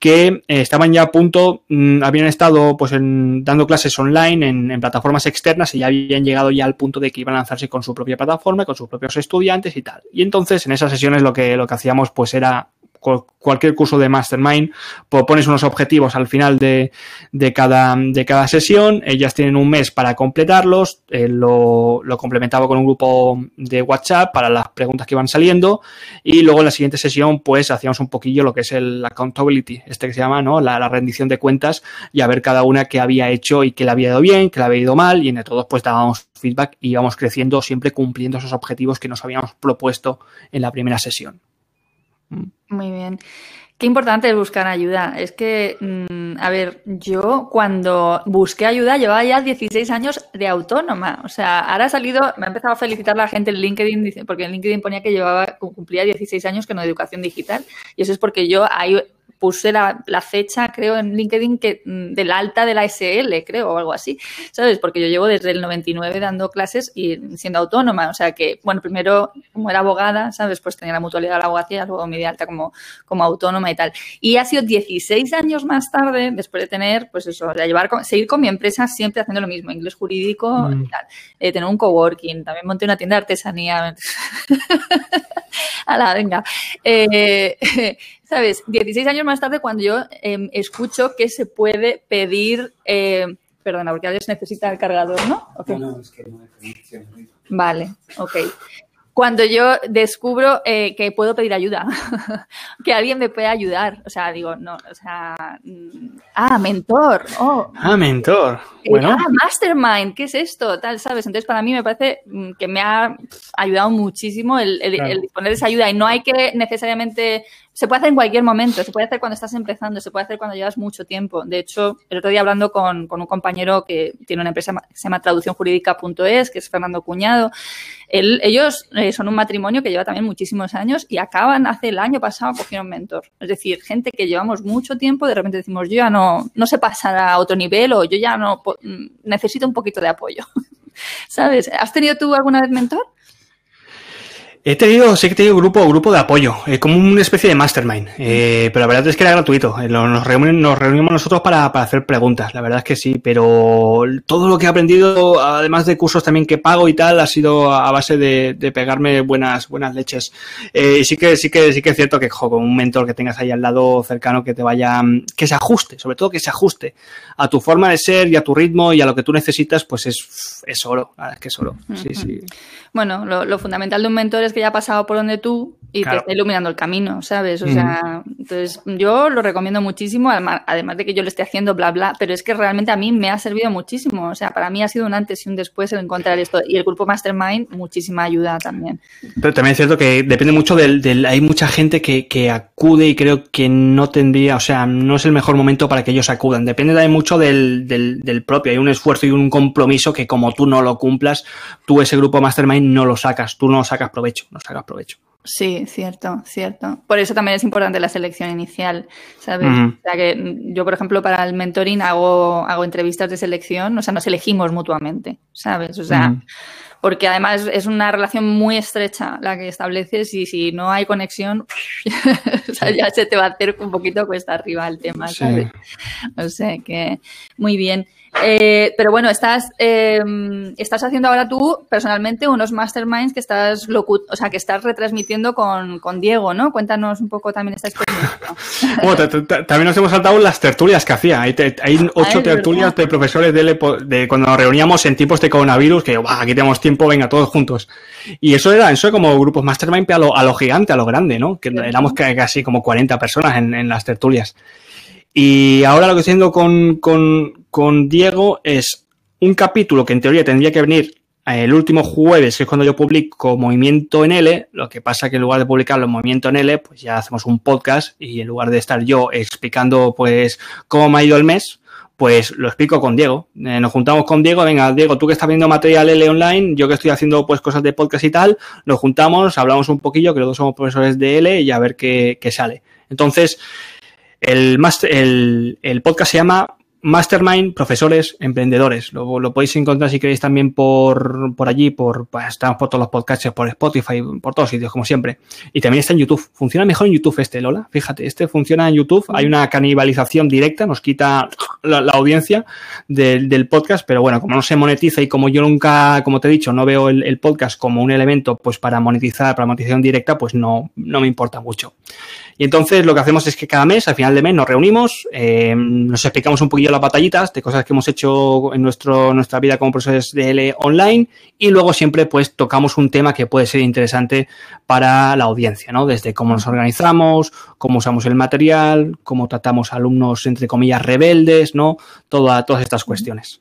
que eh, estaban ya a punto, mm, habían estado pues dando clases online en, plataformas externas y ya habían llegado ya al punto de que iban a lanzarse con su propia plataforma, con sus propios estudiantes y tal. Y entonces en esas sesiones lo que, lo que hacíamos pues era cualquier curso de Mastermind, pues pones unos objetivos al final de, de, cada, de cada sesión, ellas tienen un mes para completarlos, eh, lo, complementaba con un grupo de WhatsApp para las preguntas que iban saliendo y luego en la siguiente sesión pues hacíamos un poquillo lo que es el accountability, este que se llama, ¿no? La, la rendición de cuentas y a ver cada una qué había hecho y qué le había ido bien, qué le había ido mal y entre todos pues dábamos feedback y íbamos creciendo siempre cumpliendo esos objetivos que nos habíamos propuesto en la primera sesión. Muy bien. Qué importante es buscar ayuda. Es que, mm, a ver, yo cuando busqué ayuda llevaba ya 16 años de autónoma. O sea, ahora ha salido, me ha empezado a felicitar la gente en LinkedIn, porque en LinkedIn ponía que llevaba, cumplía 16 años con educación digital. Y eso es porque yo ahí puse la, fecha, creo, en LinkedIn que mm, del alta de la SL, creo, o algo así, ¿sabes? Porque yo llevo desde el 99 dando clases y siendo autónoma, o sea que, bueno, primero como era abogada, ¿sabes? Pues tenía la mutualidad de la abogacía, luego me di alta como, como autónoma y tal. Y ha sido 16 años más tarde, después de tener, pues eso, de llevar, seguir con mi empresa siempre haciendo lo mismo, inglés jurídico y mm. tal, eh, tener un coworking, también monté una tienda de artesanía. Ala, venga. Eh, ¿Sabes? 16 años más tarde, cuando yo em, escucho que se puede pedir. Eh, perdona, porque a veces necesita el cargador, ¿no? No, no, es que no hay Vale, ok cuando yo descubro eh, que puedo pedir ayuda, que alguien me puede ayudar. O sea, digo, no, o sea, mm, ah, mentor. Oh. Ah, mentor. Eh, bueno. Ah, mastermind, ¿qué es esto? Tal, ¿sabes? Entonces, para mí me parece mm, que me ha ayudado muchísimo el, el disponer de esa ayuda y no hay que necesariamente se puede hacer en cualquier momento, se puede hacer cuando estás empezando, se puede hacer cuando llevas mucho tiempo. De hecho, el otro día hablando con, un compañero que tiene una empresa que se llama traducciónjurídica.es, que es Fernando Cuñado, ellos eh, son un matrimonio que lleva también muchísimos años y acaban, hace el año pasado, cogieron mentor. Es decir, gente que llevamos mucho tiempo, de repente decimos, yo ya no, no sé pasar a otro nivel o yo ya no mm, necesito un poquito de apoyo. ¿Sabes? ¿Has tenido tú alguna vez mentor? He tenido, sí que he tenido grupo, grupo de apoyo, eh, como una especie de mastermind, eh, pero la verdad es que era gratuito. Eh, nos, reunimos, nos reunimos nosotros para, hacer preguntas, la verdad es que sí, pero todo lo que he aprendido, además de cursos también que pago y tal, ha sido a base de, pegarme buenas, buenas leches. Eh, y sí que, sí que, sí que es cierto que, jo, con un mentor que tengas ahí al lado cercano que te vaya, que se ajuste, sobre todo que se ajuste a tu forma de ser y a tu ritmo y a lo que tú necesitas, pues es, es oro, es que es oro. Sí, sí. Bueno, lo, lo fundamental de un mentor es que ya ha pasado por donde tú y te está iluminando el camino, ¿sabes? O sea, entonces yo lo recomiendo muchísimo, además, además, de que yo lo esté haciendo, bla, bla, pero es que realmente a mí me ha servido muchísimo. O sea, para mí ha sido un antes y un después el encontrar esto. Y el grupo Mastermind, muchísima ayuda también. Pero también es cierto que depende mucho del. del hay mucha gente que, que acude y creo que no tendría, o sea, no es el mejor momento para que ellos acudan. Depende también mucho del, del, del propio. Hay un esfuerzo y un compromiso que, como tú no lo cumplas, tú ese grupo Mastermind no lo sacas, tú no sacas provecho, no sacas provecho. Sí, cierto, cierto. Por eso también es importante la selección inicial, ¿sabes? O sea que yo, por ejemplo, para el mentoring hago, hago entrevistas de selección, o sea, nos elegimos mutuamente, ¿sabes? O sea, porque además es una relación muy estrecha la que estableces y si no hay conexión, o sea, ya se te va a hacer un poquito cuesta arriba el tema, ¿sabes? O sea que, muy bien. Eh, pero bueno, estás, eh, estás haciendo ahora tú personalmente unos masterminds que estás o sea, que estás retransmitiendo con, con, Diego, ¿no? Cuéntanos un poco también esta experiencia. bueno, también nos hemos saltado las tertulias que hacía. Hay, hay ah, ocho tertulias de profesores de, de, cuando nos reuníamos en tiempos de coronavirus, que aquí tenemos tiempo, venga, todos juntos. Y eso era, eso como grupos mastermind a lo, a lo gigante, a lo grande, ¿no? Que éramos casi como 40 personas en, en las tertulias. Y ahora lo que estoy haciendo con, con, con Diego es un capítulo que en teoría tendría que venir eh, el último jueves, que es cuando yo publico Movimiento en L, lo que pasa que en lugar de publicarlo en Movimiento en L, pues ya hacemos un podcast y en lugar de estar yo explicando pues cómo me ha ido el mes, pues lo explico con Diego. Eh, nos juntamos con Diego, venga, Diego, tú que estás viendo material L online, yo que estoy haciendo pues cosas de podcast y tal, nos juntamos, hablamos un poquillo, que los dos somos profesores de L y a ver qué, qué sale. Entonces, el, el, el podcast se llama Mastermind, profesores, emprendedores. Lo, lo, podéis encontrar si queréis también por, por allí, por, pues, estamos por todos los podcasts, por Spotify, por todos sitios, como siempre. Y también está en YouTube. Funciona mejor en YouTube este, Lola. Fíjate, este funciona en YouTube. Hay una canibalización directa, nos quita la, la audiencia del, del, podcast, pero bueno, como no se monetiza y como yo nunca, como te he dicho, no veo el, el podcast como un elemento pues para monetizar, para monetización directa, pues no, no me importa mucho. Y entonces lo que hacemos es que cada mes, al final de mes, nos reunimos, eh, nos explicamos un poquillo las batallitas de cosas que hemos hecho en nuestro, nuestra vida como profesores de L online y luego siempre pues tocamos un tema que puede ser interesante para la audiencia, ¿no? Desde cómo nos organizamos, cómo usamos el material, cómo tratamos alumnos, entre comillas, rebeldes, ¿no? Toda, todas estas cuestiones.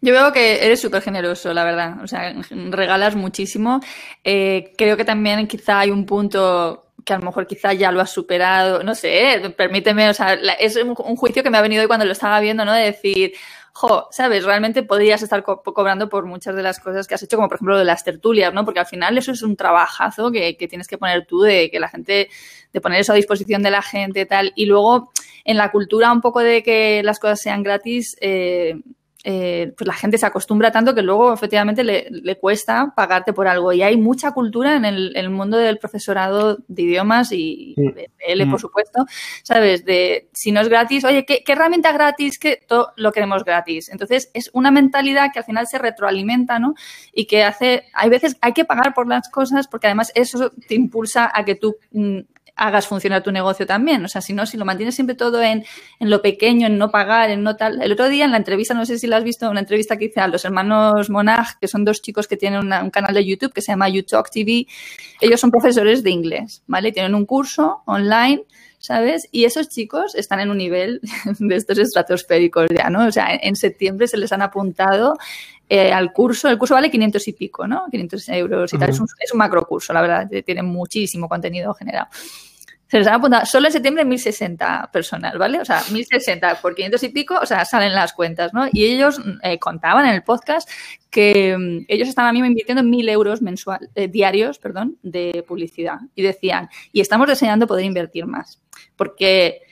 Yo veo que eres súper generoso, la verdad. O sea, regalas muchísimo. Eh, creo que también quizá hay un punto que a lo mejor quizá ya lo has superado, no sé, permíteme, o sea, es un, juicio que me ha venido hoy cuando lo estaba viendo, ¿no? De decir, jo, sabes, realmente podrías estar co cobrando por muchas de las cosas que has hecho, como por ejemplo lo de las tertulias, ¿no? Porque al final eso es un trabajazo que, que tienes que poner tú, de que la gente, de poner eso a disposición de la gente tal. Y luego, en la cultura un poco de que las cosas sean gratis, eh, eh, pues la gente se acostumbra tanto que luego efectivamente le, le, cuesta pagarte por algo. Y hay mucha cultura en el, el mundo del profesorado de idiomas y de L, por supuesto, ¿sabes? De si no es gratis, oye, ¿qué, qué herramienta gratis? Que todo lo queremos gratis. Entonces es una mentalidad que al final se retroalimenta, ¿no? Y que hace, hay veces hay que pagar por las cosas porque además eso te impulsa a que tú mm, hagas funcionar tu negocio también. O sea, si no, si lo mantienes siempre todo en, en lo pequeño, en no pagar, en no tal. El otro día en la entrevista, no sé si la has visto, una entrevista que hice a los hermanos Monag, que son dos chicos que tienen una, un canal de YouTube que se llama YouTalk TV. Ellos son profesores de inglés, ¿vale? Tienen un curso online. ¿sabes? Y esos chicos están en un nivel de estos estratosféricos ya, ¿no? O sea, en septiembre se les han apuntado eh, al curso. El curso vale 500 y pico, ¿no? 500 euros y tal. Uh -huh. es, un, es un macro curso, la verdad. Tiene muchísimo contenido generado. Se les han apuntado solo en septiembre 1060 personas, ¿vale? O sea, 1060 por 500 y pico, o sea, salen las cuentas, ¿no? Y ellos eh, contaban en el podcast que um, ellos estaban a mí invirtiendo 1.000 euros mensual, eh, diarios, perdón, de publicidad. Y decían, y estamos deseando poder invertir más. Porque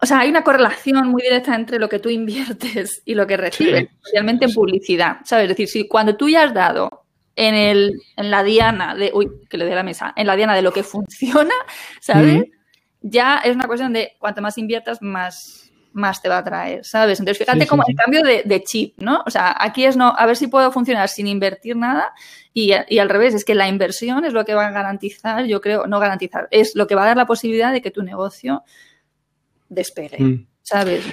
o sea, hay una correlación muy directa entre lo que tú inviertes y lo que recibes, sí. especialmente en publicidad, ¿sabes? Es decir, si cuando tú ya has dado en, el, en la diana de, uy, que le dé la mesa, en la diana de lo que funciona, ¿sabes? Mm. Ya es una cuestión de cuanto más inviertas, más, más te va a traer, ¿sabes? Entonces, fíjate sí, como sí, el cambio de, de, chip, ¿no? O sea, aquí es no, a ver si puedo funcionar sin invertir nada y, y, al revés, es que la inversión es lo que va a garantizar, yo creo, no garantizar, es lo que va a dar la posibilidad de que tu negocio despegue, mm. ¿sabes?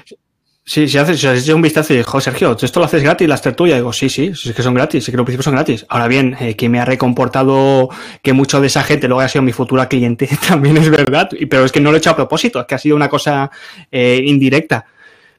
Sí, si haces, si haces un vistazo y digo, Sergio, esto lo haces gratis, las tertulias. Digo, sí, sí, es que son gratis, sí que los principios son gratis. Ahora bien, eh, que me ha recomportado que mucho de esa gente luego haya sido mi futura cliente, también es verdad, pero es que no lo he hecho a propósito, es que ha sido una cosa eh, indirecta.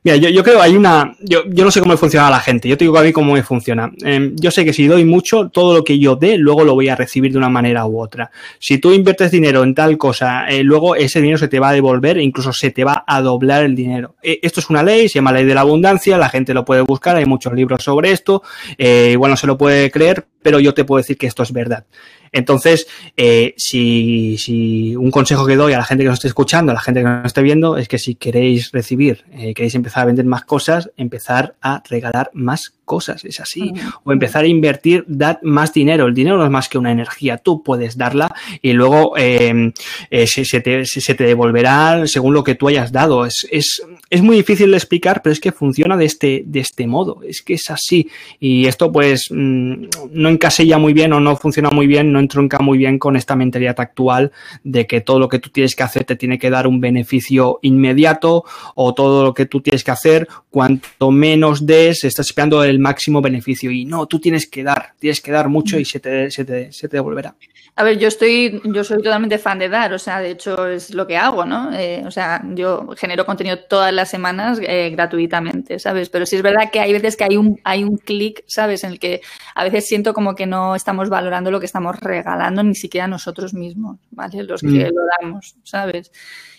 Mira, yo, yo creo hay una. Yo, yo no sé cómo funciona la gente. Yo te digo a mí cómo me funciona. Eh, yo sé que si doy mucho, todo lo que yo dé, luego lo voy a recibir de una manera u otra. Si tú inviertes dinero en tal cosa, eh, luego ese dinero se te va a devolver incluso se te va a doblar el dinero. Eh, esto es una ley, se llama ley de la abundancia, la gente lo puede buscar, hay muchos libros sobre esto. Eh, igual no se lo puede creer, pero yo te puedo decir que esto es verdad. Entonces, eh, si, si, un consejo que doy a la gente que nos esté escuchando, a la gente que nos esté viendo, es que si queréis recibir, eh, queréis empezar a vender más cosas, empezar a regalar más cosas, es así. O empezar a invertir, dar más dinero. El dinero no es más que una energía, tú puedes darla y luego eh, eh, se, se, te, se, te, devolverá según lo que tú hayas dado. Es, es, es muy difícil de explicar, pero es que funciona de este, de este modo, es que es así. Y esto pues mmm, no encasilla muy bien o no funciona muy bien, no entronca muy bien con esta mentalidad actual de que todo lo que tú tienes que hacer te tiene que dar un beneficio inmediato o todo lo que tú tienes que hacer, cuanto menos des, estás esperando el máximo beneficio. Y no, tú tienes que dar, tienes que dar mucho y se te, se te, se te devolverá. A ver, yo estoy, yo soy totalmente fan de dar, o sea, de hecho es lo que hago, ¿no? Eh, o sea, yo genero contenido todas las semanas eh, gratuitamente, ¿sabes? Pero sí es verdad que hay veces que hay un, hay un clic, ¿sabes? En el que a veces siento como que no estamos valorando lo que estamos regalando ni siquiera nosotros mismos, ¿vale? Los que mm. lo damos, ¿sabes?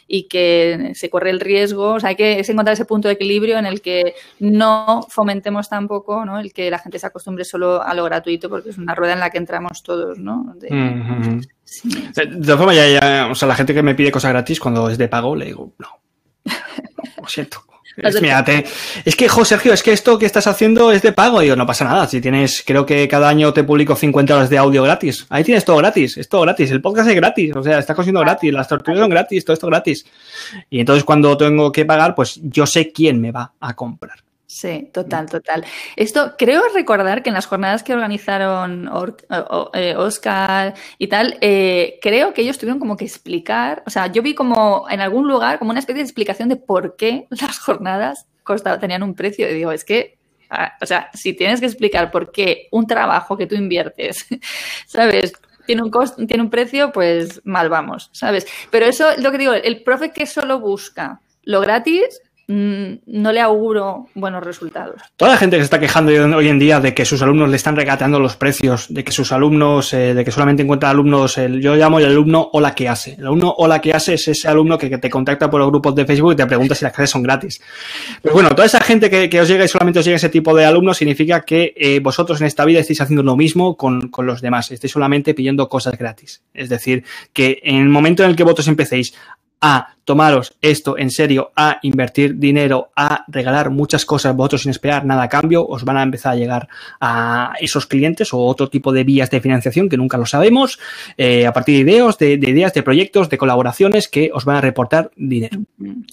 Y que se corre el riesgo, o sea, hay que es encontrar ese punto de equilibrio en el que no fomentemos tampoco, ¿no? El que la gente se acostumbre solo a lo gratuito porque es una rueda en la que entramos todos, ¿no? De, mm -hmm. sí. De todas formas, ya, ya, o sea, la gente que me pide cosas gratis cuando es de pago, le digo, no, lo siento. Es, mírate, es que, jo, Sergio, es que esto que estás haciendo es de pago. Y yo, no pasa nada. Si tienes, creo que cada año te publico 50 horas de audio gratis. Ahí tienes todo gratis, es todo gratis. El podcast es gratis, o sea, estás consiguiendo gratis, las tortugas son gratis, todo esto gratis. Y entonces cuando tengo que pagar, pues yo sé quién me va a comprar. Sí, total, total. Esto creo recordar que en las jornadas que organizaron eh, Oscar y tal, eh, creo que ellos tuvieron como que explicar, o sea, yo vi como en algún lugar como una especie de explicación de por qué las jornadas tenían un precio. Y digo, es que, ah, o sea, si tienes que explicar por qué un trabajo que tú inviertes, ¿sabes? Tiene un, costo, tiene un precio, pues mal vamos, ¿sabes? Pero eso, lo que digo, el profe que solo busca lo gratis, no le auguro buenos resultados. Toda la gente que se está quejando hoy en día de que sus alumnos le están regateando los precios, de que sus alumnos, eh, de que solamente encuentran alumnos, yo llamo el alumno o la que hace. El alumno o la que hace es ese alumno que, te contacta por los grupos de Facebook y te pregunta si las clases son gratis. Pero bueno, toda esa gente que, os llega y solamente os llega ese tipo de alumnos significa que eh, vosotros en esta vida estáis haciendo lo mismo con, con los demás. Estáis solamente pidiendo cosas gratis. Es decir, que en el momento en el que vosotros empecéis a tomaros esto en serio, a invertir dinero, a regalar muchas cosas vosotros sin esperar nada a cambio, os van a empezar a llegar a esos clientes o otro tipo de vías de financiación que nunca lo sabemos, eh, a partir de ideas, de, ideas, de proyectos, de colaboraciones que os van a reportar dinero.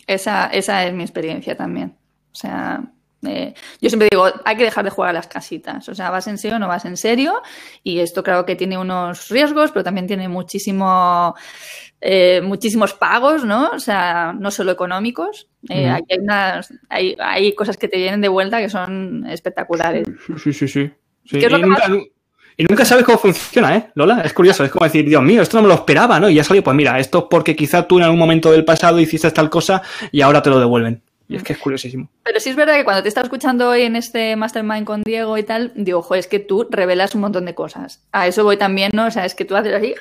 Esa, esa es mi experiencia también. O sea, eh, yo siempre digo, hay que dejar de jugar a las casitas. O sea, vas en serio o no vas en serio. Y esto claro que tiene unos riesgos, pero también tiene muchísimo, eh, muchísimos pagos, ¿no? O sea, no solo económicos. Eh, hay, unas, hay, hay, cosas que te vienen de vuelta que son espectaculares. Sí, sí, sí. y, nunca, sabes cómo funciona, ¿eh, Lola? Es curioso, es como decir, Dios mío, esto no me lo esperaba, ¿no? Y ya salió, pues mira, esto es porque quizá tú en algún momento del pasado hiciste tal cosa y ahora te lo devuelven. Y es que es curiosísimo. Pero sí es verdad que cuando te estás escuchando hoy en este Mastermind con Diego y tal, digo, ojo, es que tú revelas un montón de cosas. A eso voy también, ¿no? O sea, es que tú haces así,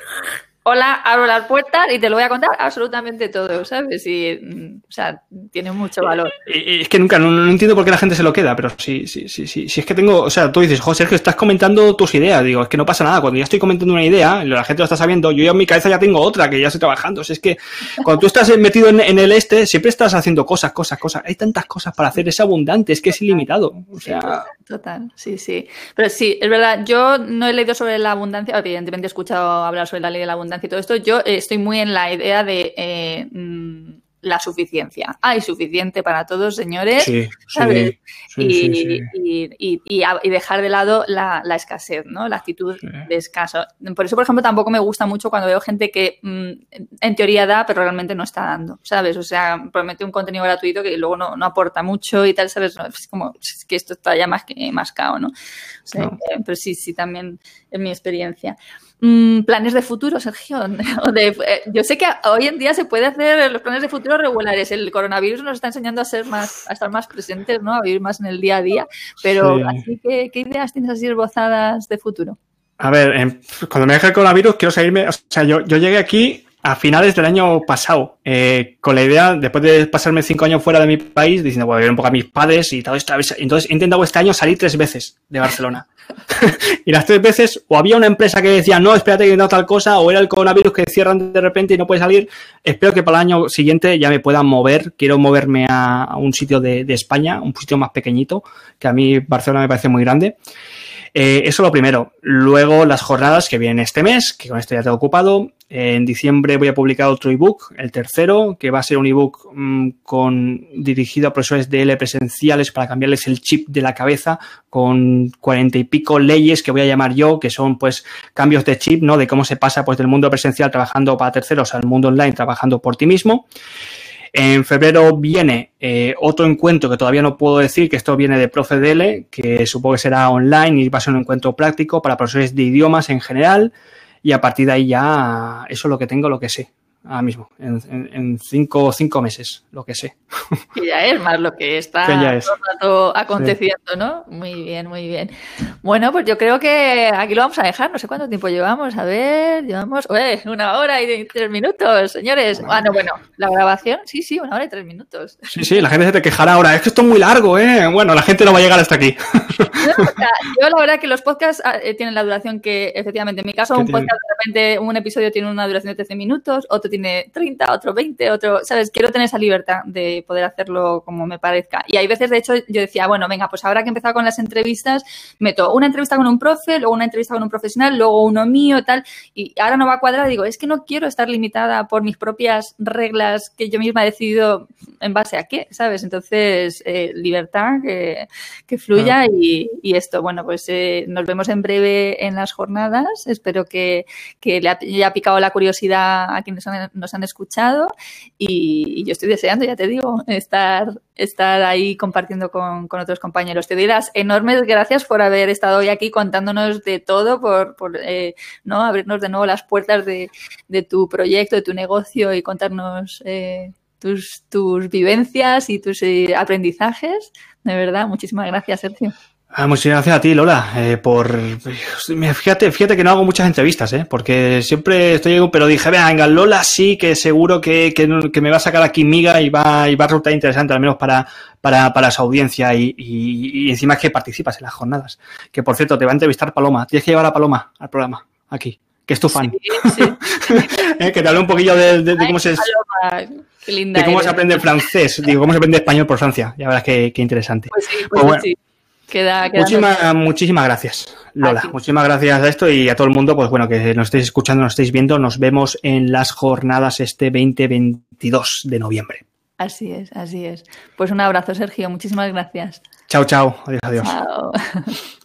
hola, abro las puertas y te lo voy a contar absolutamente todo, ¿sabes? Y, mm, o sea, tiene mucho valor. Es que nunca, no, entiendo por qué la gente se lo queda, pero sí, sí, sí, sí. Si es que tengo, o sea, tú dices, José, Sergio, estás comentando tus ideas. Digo, es que no pasa nada. Cuando ya estoy comentando una idea, la gente lo está sabiendo, yo ya en mi cabeza ya tengo otra que ya estoy trabajando. O sea, es que cuando tú estás metido en, el este, siempre estás haciendo cosas, cosas, cosas. Hay tantas cosas para hacer, es abundante, es que es ilimitado. O sea. Total, sí, sí. Pero sí, es verdad, yo no he leído sobre la abundancia, evidentemente he escuchado hablar sobre la ley de la abundancia y todo esto. Yo estoy muy en la idea de eh, mm, la suficiencia. Hay suficiente para todos, señores, ¿sabes? y, dejar de lado la, escasez, ¿no? La actitud de escaso. Por eso, por ejemplo, tampoco me gusta mucho cuando veo gente que mm, en teoría da, pero realmente no está dando, ¿sabes? O sea, promete un contenido gratuito que luego no, aporta mucho y tal, ¿sabes? es como es que esto está ya más que más cao, ¿no? pero sí, sí, también es mi experiencia. Mm, planes de futuro, Sergio. Eh, yo sé que hoy en día se puede hacer los planes de futuro regulares. El coronavirus nos está enseñando a ser más, a estar más presentes, ¿no? A vivir más en el día a día. Pero así que, ¿qué ideas tienes así esbozadas de futuro? A ver, em, cuando me deje el coronavirus quiero salirme. O sea, yo, yo llegué aquí a finales del año pasado, eh, con la idea, después de pasarme cinco años fuera de mi país, diciendo, voy a ver un poco a mis padres y todo esto. Entonces he intentado este año salir tres veces de Barcelona. y las tres veces, o había una empresa que decía, no, espérate que no tal cosa, o era el coronavirus que cierran de repente y no puede salir. Espero que para el año siguiente ya me puedan mover. Quiero moverme a, un sitio de, de España, un sitio más pequeñito, que a mí Barcelona me parece muy grande. Eh, eso lo primero. Luego las jornadas que vienen este mes, que con esto ya tengo ocupado. En diciembre voy a publicar otro ebook, el tercero, que va a ser un ebook mm, con, dirigido a profesores de L presenciales para cambiarles el chip de la cabeza con cuarenta y pico leyes que voy a llamar yo, que son pues cambios de chip, ¿no? De cómo se pasa pues del mundo presencial trabajando para terceros al mundo online trabajando por ti mismo. En febrero viene eh, otro encuentro que todavía no puedo decir, que esto viene de ProfeDL, que supongo que será online y va a ser un encuentro práctico para profesores de idiomas en general. Y a partir de ahí ya eso es lo que tengo, lo que sé ahora mismo, en, cinco, cinco meses, lo que sé. Que ya es más lo que está todo aconteciendo, ¿no? Muy bien, muy bien. Bueno, pues yo creo que aquí lo vamos a dejar. No sé cuánto tiempo llevamos. A ver, llevamos una hora y tres minutos, señores. Ah, no, bueno, la grabación, sí, sí, una hora y tres minutos. Sí, sí, la gente se te quejará ahora. Es que esto es muy largo, ¿eh? Bueno, la gente no va a llegar hasta aquí. yo la verdad que los podcasts ah, eh, tienen la duración que, efectivamente, en mi caso, un podcast repente un episodio tiene una duración de 13 minutos, otro tiene 30, otro 20, otro, ¿sabes? Quiero tener esa libertad de poder hacerlo como me parezca. Y hay veces, de hecho, yo decía, bueno, venga, pues ahora que he empezado con las entrevistas, meto una entrevista con un profe, luego una entrevista con un profesional, luego uno mío, tal, y ahora no va a cuadrar, digo, es que no quiero estar limitada por mis propias reglas que yo misma he decidido en base a qué, ¿sabes? Entonces, eh, libertad, que, que fluya y, y, esto, bueno, pues eh, nos vemos en breve en las jornadas, espero que, que le haya picado la curiosidad a quienes nos han escuchado y, yo estoy deseando, ya te digo, estar, estar ahí compartiendo con, con, otros compañeros. Te doy las enormes gracias por haber estado hoy aquí contándonos de todo, por, por eh, ¿no? abrirnos de nuevo las puertas de, de, tu proyecto, de tu negocio y contarnos eh, tus, tus vivencias y tus eh, aprendizajes. De verdad, muchísimas gracias, Sergio. Ah, muchas gracias a ti, Lola, eh, por... Fíjate, fíjate que no hago muchas entrevistas, ¿eh? Porque siempre estoy... Pero dije, venga, Lola sí que seguro que, que, que me va a sacar aquí miga y va, y va a resultar interesante, al menos para, para, para su audiencia y, y, y encima que participas en las jornadas. Que, por cierto, te va a entrevistar Paloma. Tienes que llevar a Paloma al programa, aquí, que es tu fan. Sí, sí. ¿Eh? Que te hable un poquillo de, de, de cómo se... Paloma. Qué linda de cómo eres. se aprende francés, digo, cómo se aprende español por Francia. Ya verás qué, qué interesante. Pues sí, pues, pues bueno, sí. Queda, queda muchísimas, muchísimas gracias, Lola. Muchísimas gracias a esto y a todo el mundo, pues bueno, que nos estéis escuchando, nos estéis viendo. Nos vemos en las jornadas este 2022 de noviembre. Así es, así es. Pues un abrazo, Sergio. Muchísimas gracias. Chao, chao. Adiós, adiós. Chao.